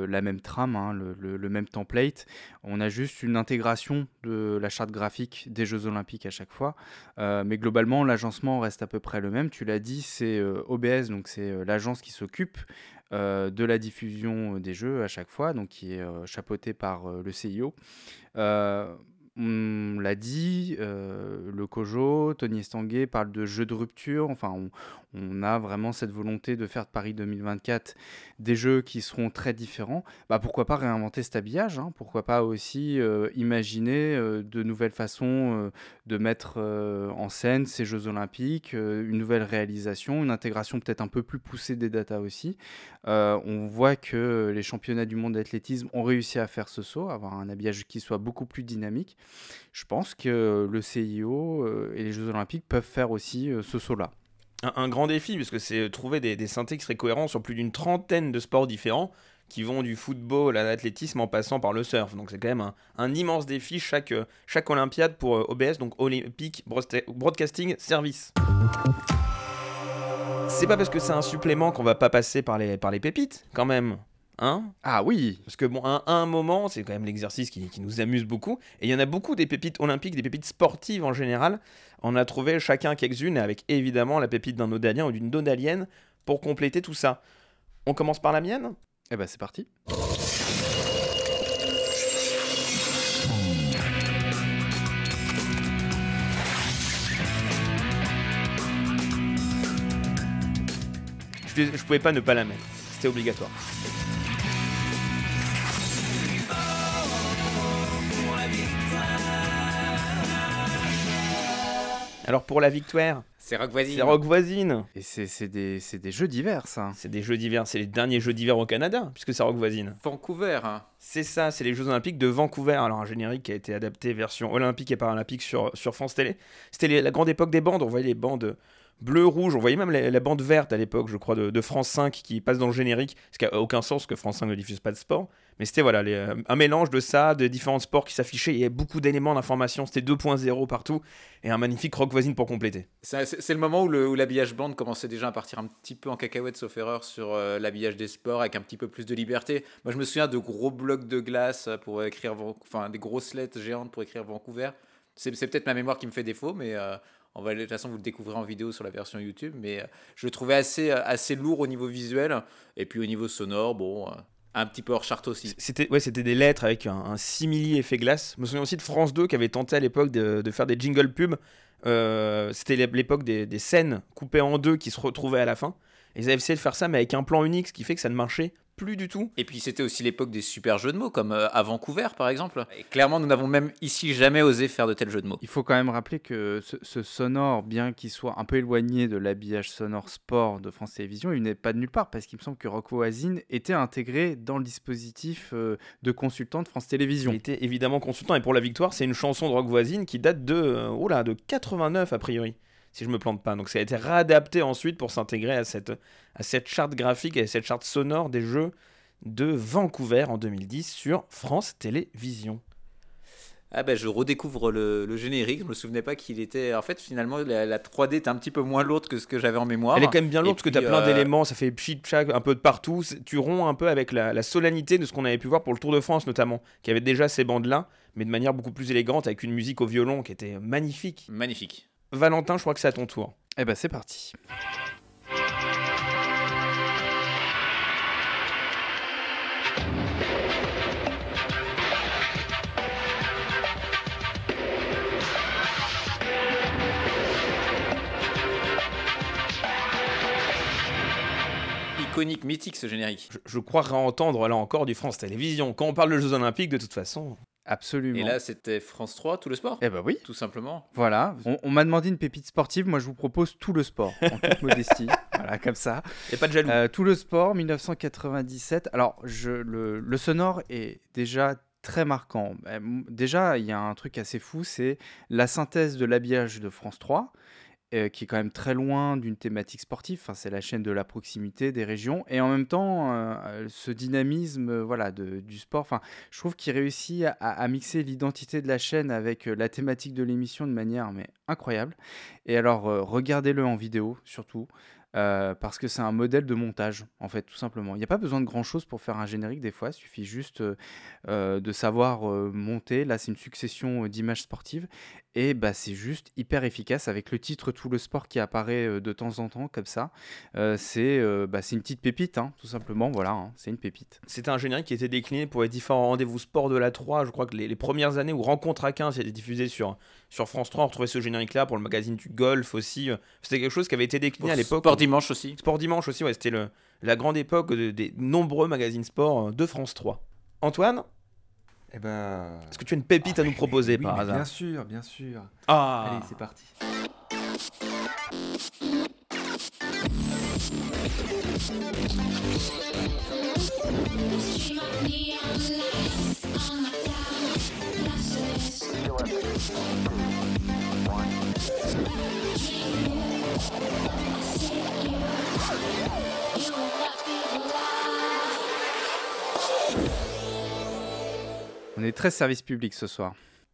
la même trame, hein, le, même template. On a juste une intégration de la charte graphique des Jeux Olympiques à chaque fois. mais globalement, l'agencement reste à peu près le même. Tu l'as dit, c'est OBS, donc c'est l'agence qui s'occupe euh, de la diffusion des jeux à chaque fois, donc qui est euh, chapeauté par euh, le CIO. On l'a dit, le Kojo, Tony Estanguet parle de jeux de rupture. Enfin, on, a vraiment cette volonté de faire de Paris 2024 des jeux qui seront très différents, bah pourquoi pas réinventer cet habillage hein Pourquoi pas aussi euh, imaginer euh, de nouvelles façons euh, de mettre en scène ces Jeux Olympiques, une nouvelle réalisation, une intégration peut-être un peu plus poussée des datas aussi. on voit que les championnats du monde d'athlétisme ont réussi à faire ce saut, avoir un habillage qui soit beaucoup plus dynamique. Je pense que le CIO et les Jeux Olympiques peuvent faire aussi ce saut-là un, grand défi, parce que c'est trouver des, synthés qui seraient cohérents sur plus d'une trentaine de sports différents, qui vont du football à l'athlétisme en passant par le surf. Donc c'est quand même un, immense défi chaque, chaque Olympiade pour OBS, donc Olympic Broadcasting Service. C'est pas parce que c'est un supplément qu'on va pas passer par les, par les pépites, quand même. Hein Ah oui Parce que bon, à, à un moment, c'est quand même l'exercice qui, qui nous amuse beaucoup. Et il y en a beaucoup des pépites olympiques, des pépites sportives en général. On a trouvé chacun quelques-unes, avec évidemment la pépite d'un odalien ou d'une dodalienne pour compléter tout ça. On commence par la mienne? Eh ben c'est parti. je, je pouvais pas ne pas la mettre. C'était obligatoire. Alors pour la victoire, C'est Rock Voisine. c'est Rock Voisine. Et c'est des, jeux divers, ça. C'est des jeux d'hiver, c'est les derniers jeux d'hiver au Canada, puisque c'est Rock Voisine. Vancouver. hein. C'est ça, c'est les Jeux Olympiques de Vancouver. Alors un générique qui a été adapté version olympique et paralympique sur, sur France Télé. C'était la grande époque des bandes, on voyait les bandes bleues, rouges, on voyait même la, bande verte à l'époque, je crois, de, France 5 qui passe dans le générique, ce qui n'a aucun sens que France 5 ne diffuse pas de sport. Mais c'était voilà, euh, un mélange de ça, de différents sports qui s'affichaient, il y avait beaucoup d'éléments d'information, c'était 2.0 partout, et un magnifique Rock Voisine pour compléter. C'est le moment où l'habillage bande commençait déjà à partir un petit peu en cacahuète, sauf erreur, sur euh, l'habillage des sports avec un petit peu plus de liberté. Moi, je me souviens de gros blocs de glace pour écrire, enfin des grosses lettres géantes pour écrire Vancouver. C'est peut-être ma mémoire qui me fait défaut, mais euh, on va, de toute façon, vous le découvrirez en vidéo sur la version YouTube. Mais euh, je le trouvais assez, euh, assez lourd au niveau visuel, et puis au niveau sonore, bon, euh, un petit peu hors charte aussi. C'était ouais, c'était des lettres avec un, simili effet glace. Je me souviens aussi de France 2 qui avait tenté à l'époque de, de faire des jingle pubs. C'était l'é- l'époque des, des scènes coupées en deux qui se retrouvaient à la fin. Ils avaient essayé de faire ça, mais avec un plan unique, ce qui fait que ça ne marchait plus du tout. Et puis c'était aussi l'époque des super jeux de mots, comme euh, à Vancouver par exemple. Et clairement, nous n'avons même ici jamais osé faire de tels jeux de mots. Il faut quand même rappeler que ce, ce sonore, bien qu'il soit un peu éloigné de l'habillage sonore sport de France Télévisions, il n'est pas de nulle part parce qu'il me semble que Rock Voisine était intégré dans le dispositif euh, de consultant de France Télévisions. Il était évidemment consultant. Et pour la victoire, c'est une chanson de rock voisine qui date de, euh, oh là, de 89 a priori, si je me plante pas. Donc ça a été réadapté ensuite pour s'intégrer à cette, à cette charte graphique et à cette charte sonore des jeux de Vancouver en 2010 sur France Télévisions. Ah ben je redécouvre le, le générique, je me souvenais pas qu'il était... En fait finalement la, la 3D est un petit peu moins lourde que ce que j'avais en mémoire. Elle est quand même bien Et lourde parce que tu as plein euh, d'éléments, ça fait pchit pchac un peu de partout. Tu romps un peu avec la, la solennité de ce qu'on avait pu voir pour le Tour de France notamment, qui avait déjà ces bandes-là, mais de manière beaucoup plus élégante avec une musique au violon qui était magnifique. Magnifique. Valentin, je crois que c'est à ton tour. Eh ben c'est parti. Iconique, mythique ce générique. Je, je crois réentendre là encore du France Télévisions. Quand on parle de Jeux Olympiques, de toute façon, Absolument. Et là c'était France 3, tout le sport eh ben oui. Tout simplement. Voilà, on, on m'a demandé une pépite sportive, moi je vous propose tout le sport, en toute [laughs] modestie, voilà, comme ça. a pas de jaloux. Euh, tout le sport, 1997. Alors, je, le, le sonore est déjà très marquant. Euh, Déjà, il y a un truc assez fou, c'est la synthèse de l'habillage de France 3, euh, qui est quand même très loin d'une thématique sportive. Enfin, c'est la chaîne de la proximité des régions. Et en même temps, euh, ce dynamisme euh, voilà, de- du sport, enfin, je trouve qu'il réussit à, à mixer l'identité de la chaîne avec la thématique de l'émission de manière mais, incroyable. Et alors, regardez-le en vidéo, surtout. Euh, parce que c'est un modèle de montage, en fait, tout simplement. Il n'y a pas besoin de grand-chose pour faire un générique, des fois. Il suffit juste euh, euh, de savoir monter. Là, c'est une succession d'images sportives. Et bah, c'est juste hyper efficace avec le titre Tout le sport qui apparaît de temps en temps, comme ça. C'est bah, une petite pépite, hein, tout simplement. Voilà, hein, c'est une pépite. C'était un générique qui était décliné pour les différents rendez-vous sport de la 3. Je crois que les, les premières années où Rencontre à 15 était diffusé sur, sur France 3, on retrouvait ce générique-là pour le magazine du golf aussi. C'était quelque chose qui avait été décliné Pour à l'époque. Sport dimanche aussi. Sport Dimanche aussi, ouais, c'était le- la grande époque de- des nombreux magazines sport euh, de France 3. Antoine, Eh ben. est-ce que tu as une pépite à nous proposer oui, par hasard? Bien sûr, bien sûr. Ah Allez, c'est parti. On est très service public ce soir.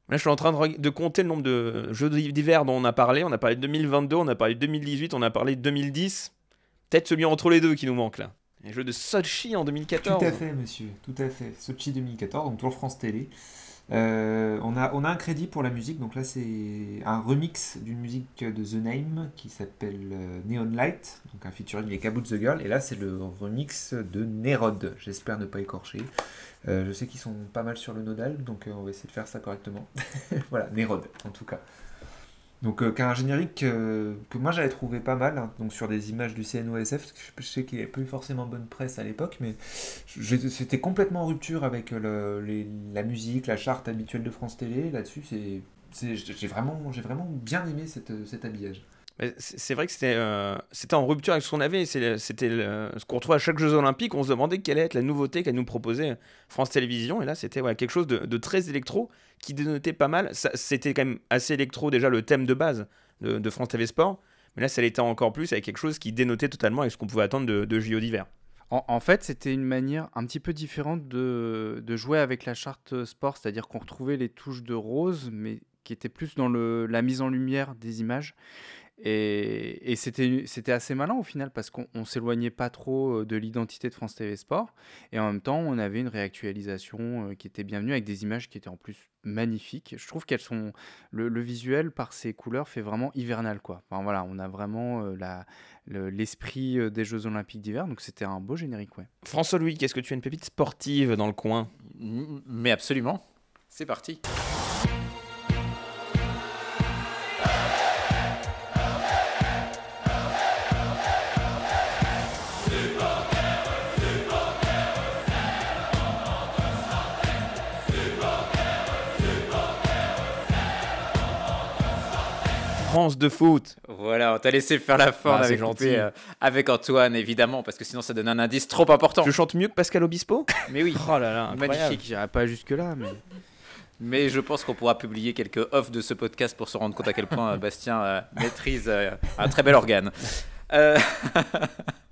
Là, je suis en train de compter le nombre de jeux d'hiver dont on a parlé. On a parlé de 2022, on a parlé de 2018, on a parlé de 2010. Peut-être celui entre les deux qui nous manque là. Les jeux de Sochi en 2014. Tout à fait, monsieur, tout à fait. Sochi 2014, donc toujours France Télé. Euh, on, a, on a un crédit pour la musique, donc là c'est un remix d'une musique de The Name qui s'appelle euh, Neon Light, donc un featuring avec Kaboot the Girl, et là c'est le remix de Nerod, j'espère ne pas écorcher. Euh, je sais qu'ils sont pas mal sur le nodal, donc on va essayer de faire ça correctement. [laughs] voilà, Nerod en tout cas. Donc, euh, un générique euh, que moi j'avais trouvé pas mal, hein. donc sur des images du CNOSF, je sais qu'il n'y avait plus forcément bonne presse à l'époque, mais c'était complètement en rupture avec le, la musique, la charte habituelle de France Télé. Là-dessus, j'ai vraiment, vraiment bien aimé cet habillage. C'est vrai que euh, c'était en rupture avec ce qu'on avait. C'était ce qu'on retrouve à chaque Jeux Olympiques. On se demandait quelle allait être la nouveauté qu'elle nous proposait France Télévisions. Et là, c'était quelque chose de, très électro qui dénotait pas mal. C'était quand même assez électro déjà le thème de base de, France TV Sport. Mais là, ça l'était encore plus avec quelque chose qui dénotait totalement avec ce qu'on pouvait attendre de, de JO d'hiver. En, fait, c'était une manière un petit peu différente de, jouer avec la charte sport, c'est-à-dire qu'on retrouvait les touches de rose, mais qui étaient plus dans la mise en lumière des images. Et, et c'était assez malin au final parce qu'on s'éloignait pas trop euh, de l'identité de France TV Sport et en même temps on avait une réactualisation euh, qui était bienvenue avec des images qui étaient en plus magnifiques. Je trouve qu'elles sont le, visuel par ses couleurs fait vraiment hivernal quoi. Enfin voilà, on a vraiment euh, l'esprit des Jeux Olympiques d'hiver donc c'était un beau générique ouais. François Louis, qu'est-ce que tu as une pépite sportive dans le coin? Mais absolument. C'est parti. De foot. Voilà, on t'a laissé faire la fin, avec, ah, euh, avec Antoine, évidemment, parce que sinon ça donne un indice trop important. Je chante mieux que Pascal Obispo? Mais oui. [laughs] oh là là, magnifique, j'irai pas jusque-là, mais... Mais je pense qu'on pourra publier quelques offs de ce podcast pour se rendre compte à quel point euh, Bastien euh, maîtrise un très bel organe. [laughs]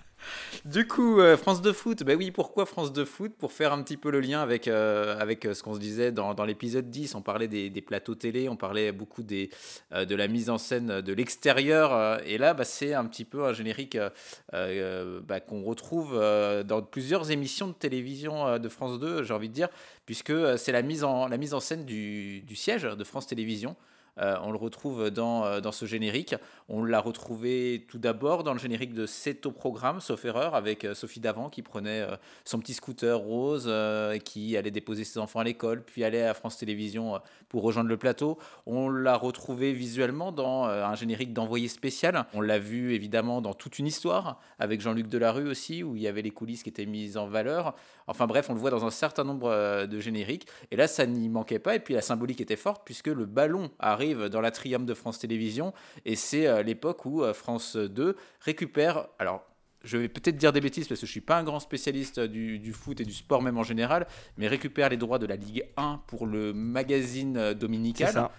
Du coup, euh, France de foot, bah oui, pourquoi France de foot? Pour faire un petit peu le lien avec, euh, euh, ce qu'on se disait dans, l'épisode 10, on parlait des, plateaux télé, on parlait beaucoup de la mise en scène de l'extérieur, et là, bah, c'est un petit peu un générique bah, qu'on retrouve dans plusieurs émissions de télévision de France 2, j'ai envie de dire, puisque c'est la, mise en, la mise en scène du, du siège de France Télévisions. Euh, on le retrouve dans, euh, dans ce générique. On l'a retrouvé tout d'abord dans le générique de C'est au programme, sauf erreur, avec euh, Sophie Davant qui prenait son petit scooter rose, qui allait déposer ses enfants à l'école, puis allait à France Télévisions pour rejoindre le plateau. On l'a retrouvé visuellement dans un générique d'envoyé spécial. On l'a vu évidemment dans toute une histoire, avec Jean-Luc Delarue aussi, où il y avait les coulisses qui étaient mises en valeur. Enfin bref, on le voit dans un certain nombre de génériques. Et là, ça n'y manquait pas. Et puis la symbolique était forte, puisque le ballon arrive dans la triumph de France Télévisions. Et c'est euh, l'époque où euh, France 2 récupère, alors je vais peut-être dire des bêtises parce que je suis pas un grand spécialiste du, foot et du sport même en général, mais récupère les droits de la Ligue 1 pour le magazine euh, dominical.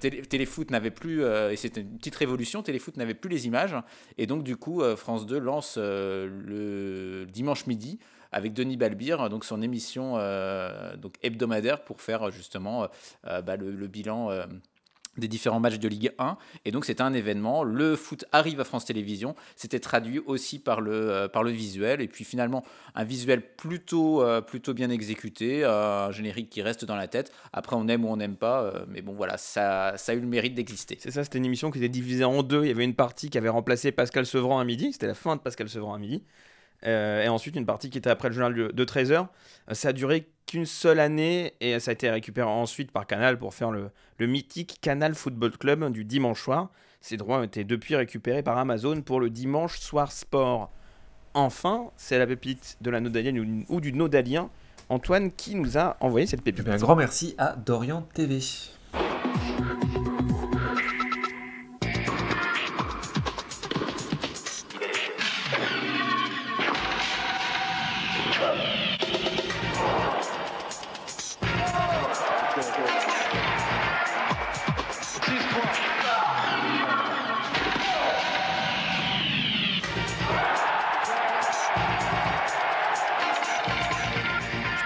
Téléfoot n'avait plus, et c'était une petite révolution, Téléfoot n'avait plus les images, et donc du coup France 2 lance le dimanche midi avec Denis Balbir, donc son émission donc hebdomadaire pour faire justement bah, le, bilan des différents matchs de Ligue 1. Et donc c'était un événement. Le foot arrive à France Télévisions. C'était traduit aussi par le, euh, par le visuel. Et puis finalement, un visuel plutôt, euh, plutôt bien exécuté, euh, un générique qui reste dans la tête. Après, on aime ou on n'aime pas. mais bon, voilà, ça, ça a eu le mérite d'exister. C'est ça, c'était une émission qui était divisée en deux. Il y avait une partie qui avait remplacé Pascal Sevran à midi. C'était la fin de Pascal Sevran à midi. Et ensuite, une partie qui était après le journal de 13h. Ça a duré qu'une seule année et ça a été récupéré ensuite par Canal pour faire le, mythique Canal Football Club du dimanche soir. Ces droits ont été depuis récupérés par Amazon pour le dimanche soir sport. Enfin, c'est la pépite de la Nodalienne ou du Nodalien, Antoine, qui nous a envoyé cette pépite. Eh un grand merci à Dorian TV.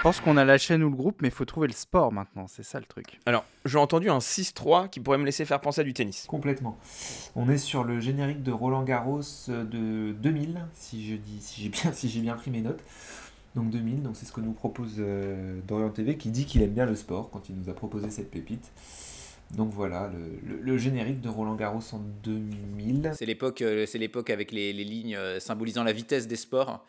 Pense qu'on a la chaîne ou le groupe, mais il faut trouver le sport maintenant, c'est ça le truc. Alors, j'ai entendu un 6-3 qui pourrait me laisser faire penser à du tennis. Complètement. On est sur le générique de Roland Garros de 2000, si je dis, si j'ai bien, [laughs] si j'ai bien pris mes notes. Donc 2000, donc c'est ce que nous propose euh, Dorian TV qui dit qu'il aime bien le sport quand il nous a proposé cette pépite. Donc voilà, le, le- le générique de Roland Garros en 2000. C'est l'époque, euh, c'est l'époque avec les, les lignes euh, symbolisant la vitesse des sports.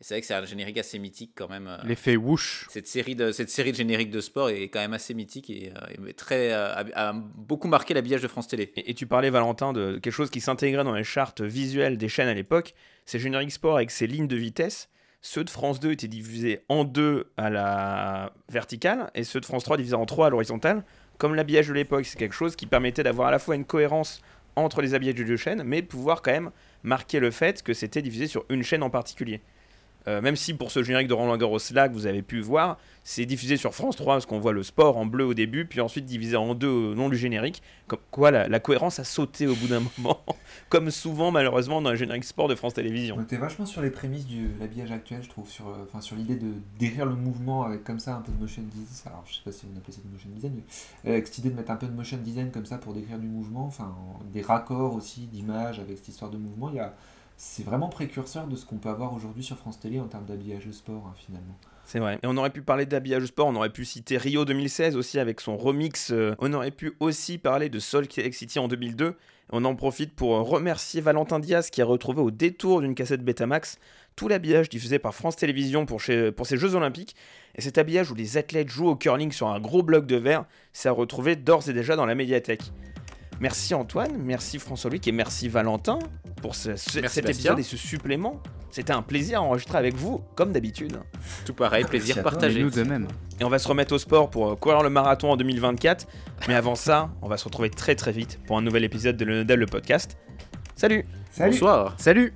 C'est vrai que c'est un générique assez mythique quand même. euh. L'effet whoosh. Cette série, de, cette série de génériques de sport est quand même assez mythique et, euh, et très, euh, a, a beaucoup marqué l'habillage de France Télé. Et, et tu parlais, Valentin, de quelque chose qui s'intégrait dans les chartes visuelles des chaînes à l'époque. Ces génériques sport avec ces lignes de vitesse. Ceux de France 2 étaient divisés en deux à la verticale et ceux de France 3 divisés en trois à l'horizontale. Comme l'habillage de l'époque, c'est quelque chose qui permettait d'avoir à la fois une cohérence entre les habillages des deux chaînes, mais de pouvoir quand même marquer le fait que c'était divisé sur une chaîne en particulier. Euh, même si pour ce générique de Roland Garros là que vous avez pu voir, c'est diffusé sur France 3 parce qu'on voit le sport en bleu au début, puis ensuite divisé en deux au long du générique. Comme quoi la, cohérence a sauté au bout d'un [laughs] moment, comme souvent malheureusement dans les génériques sport de France Télévisions. On était vachement sur les prémices de l'habillage actuel, je trouve, sur, euh, sur l'idée de décrire le mouvement avec comme ça un peu de motion design. Alors, je sais pas si on appelle ça du motion design, mais avec cette idée de mettre un peu de motion design comme ça pour décrire du mouvement, enfin, en- des raccords aussi d'images avec cette histoire de mouvement. Il y a, c'est vraiment précurseur de ce qu'on peut avoir aujourd'hui sur France Télé en termes d'habillage de sport, hein, finalement. C'est vrai. Et on aurait pu parler d'habillage sport, on aurait pu citer Rio 2016 aussi avec son remix. euh, on aurait pu aussi parler de Lake City en 2002. On en profite pour remercier Valentin Diaz qui a retrouvé au détour d'une cassette Betamax tout l'habillage diffusé par France Télévisions pour, chez- pour ces Jeux Olympiques. Et cet habillage où les athlètes jouent au curling sur un gros bloc de verre, c'est à retrouver d'ores et déjà dans la médiathèque. Merci Antoine, merci François-Luc et merci Valentin pour ce- ce- Merci cet Bastien. épisode et ce supplément. C'était un plaisir à enregistrer avec vous, comme d'habitude. Tout pareil, plaisir partagé. nous de même. Et on va se remettre au sport pour euh, courir le marathon en 2024. Mais avant ça, on va se retrouver très très vite pour un nouvel épisode de Le Nodal, le podcast. Salut Salut Bonsoir. Salut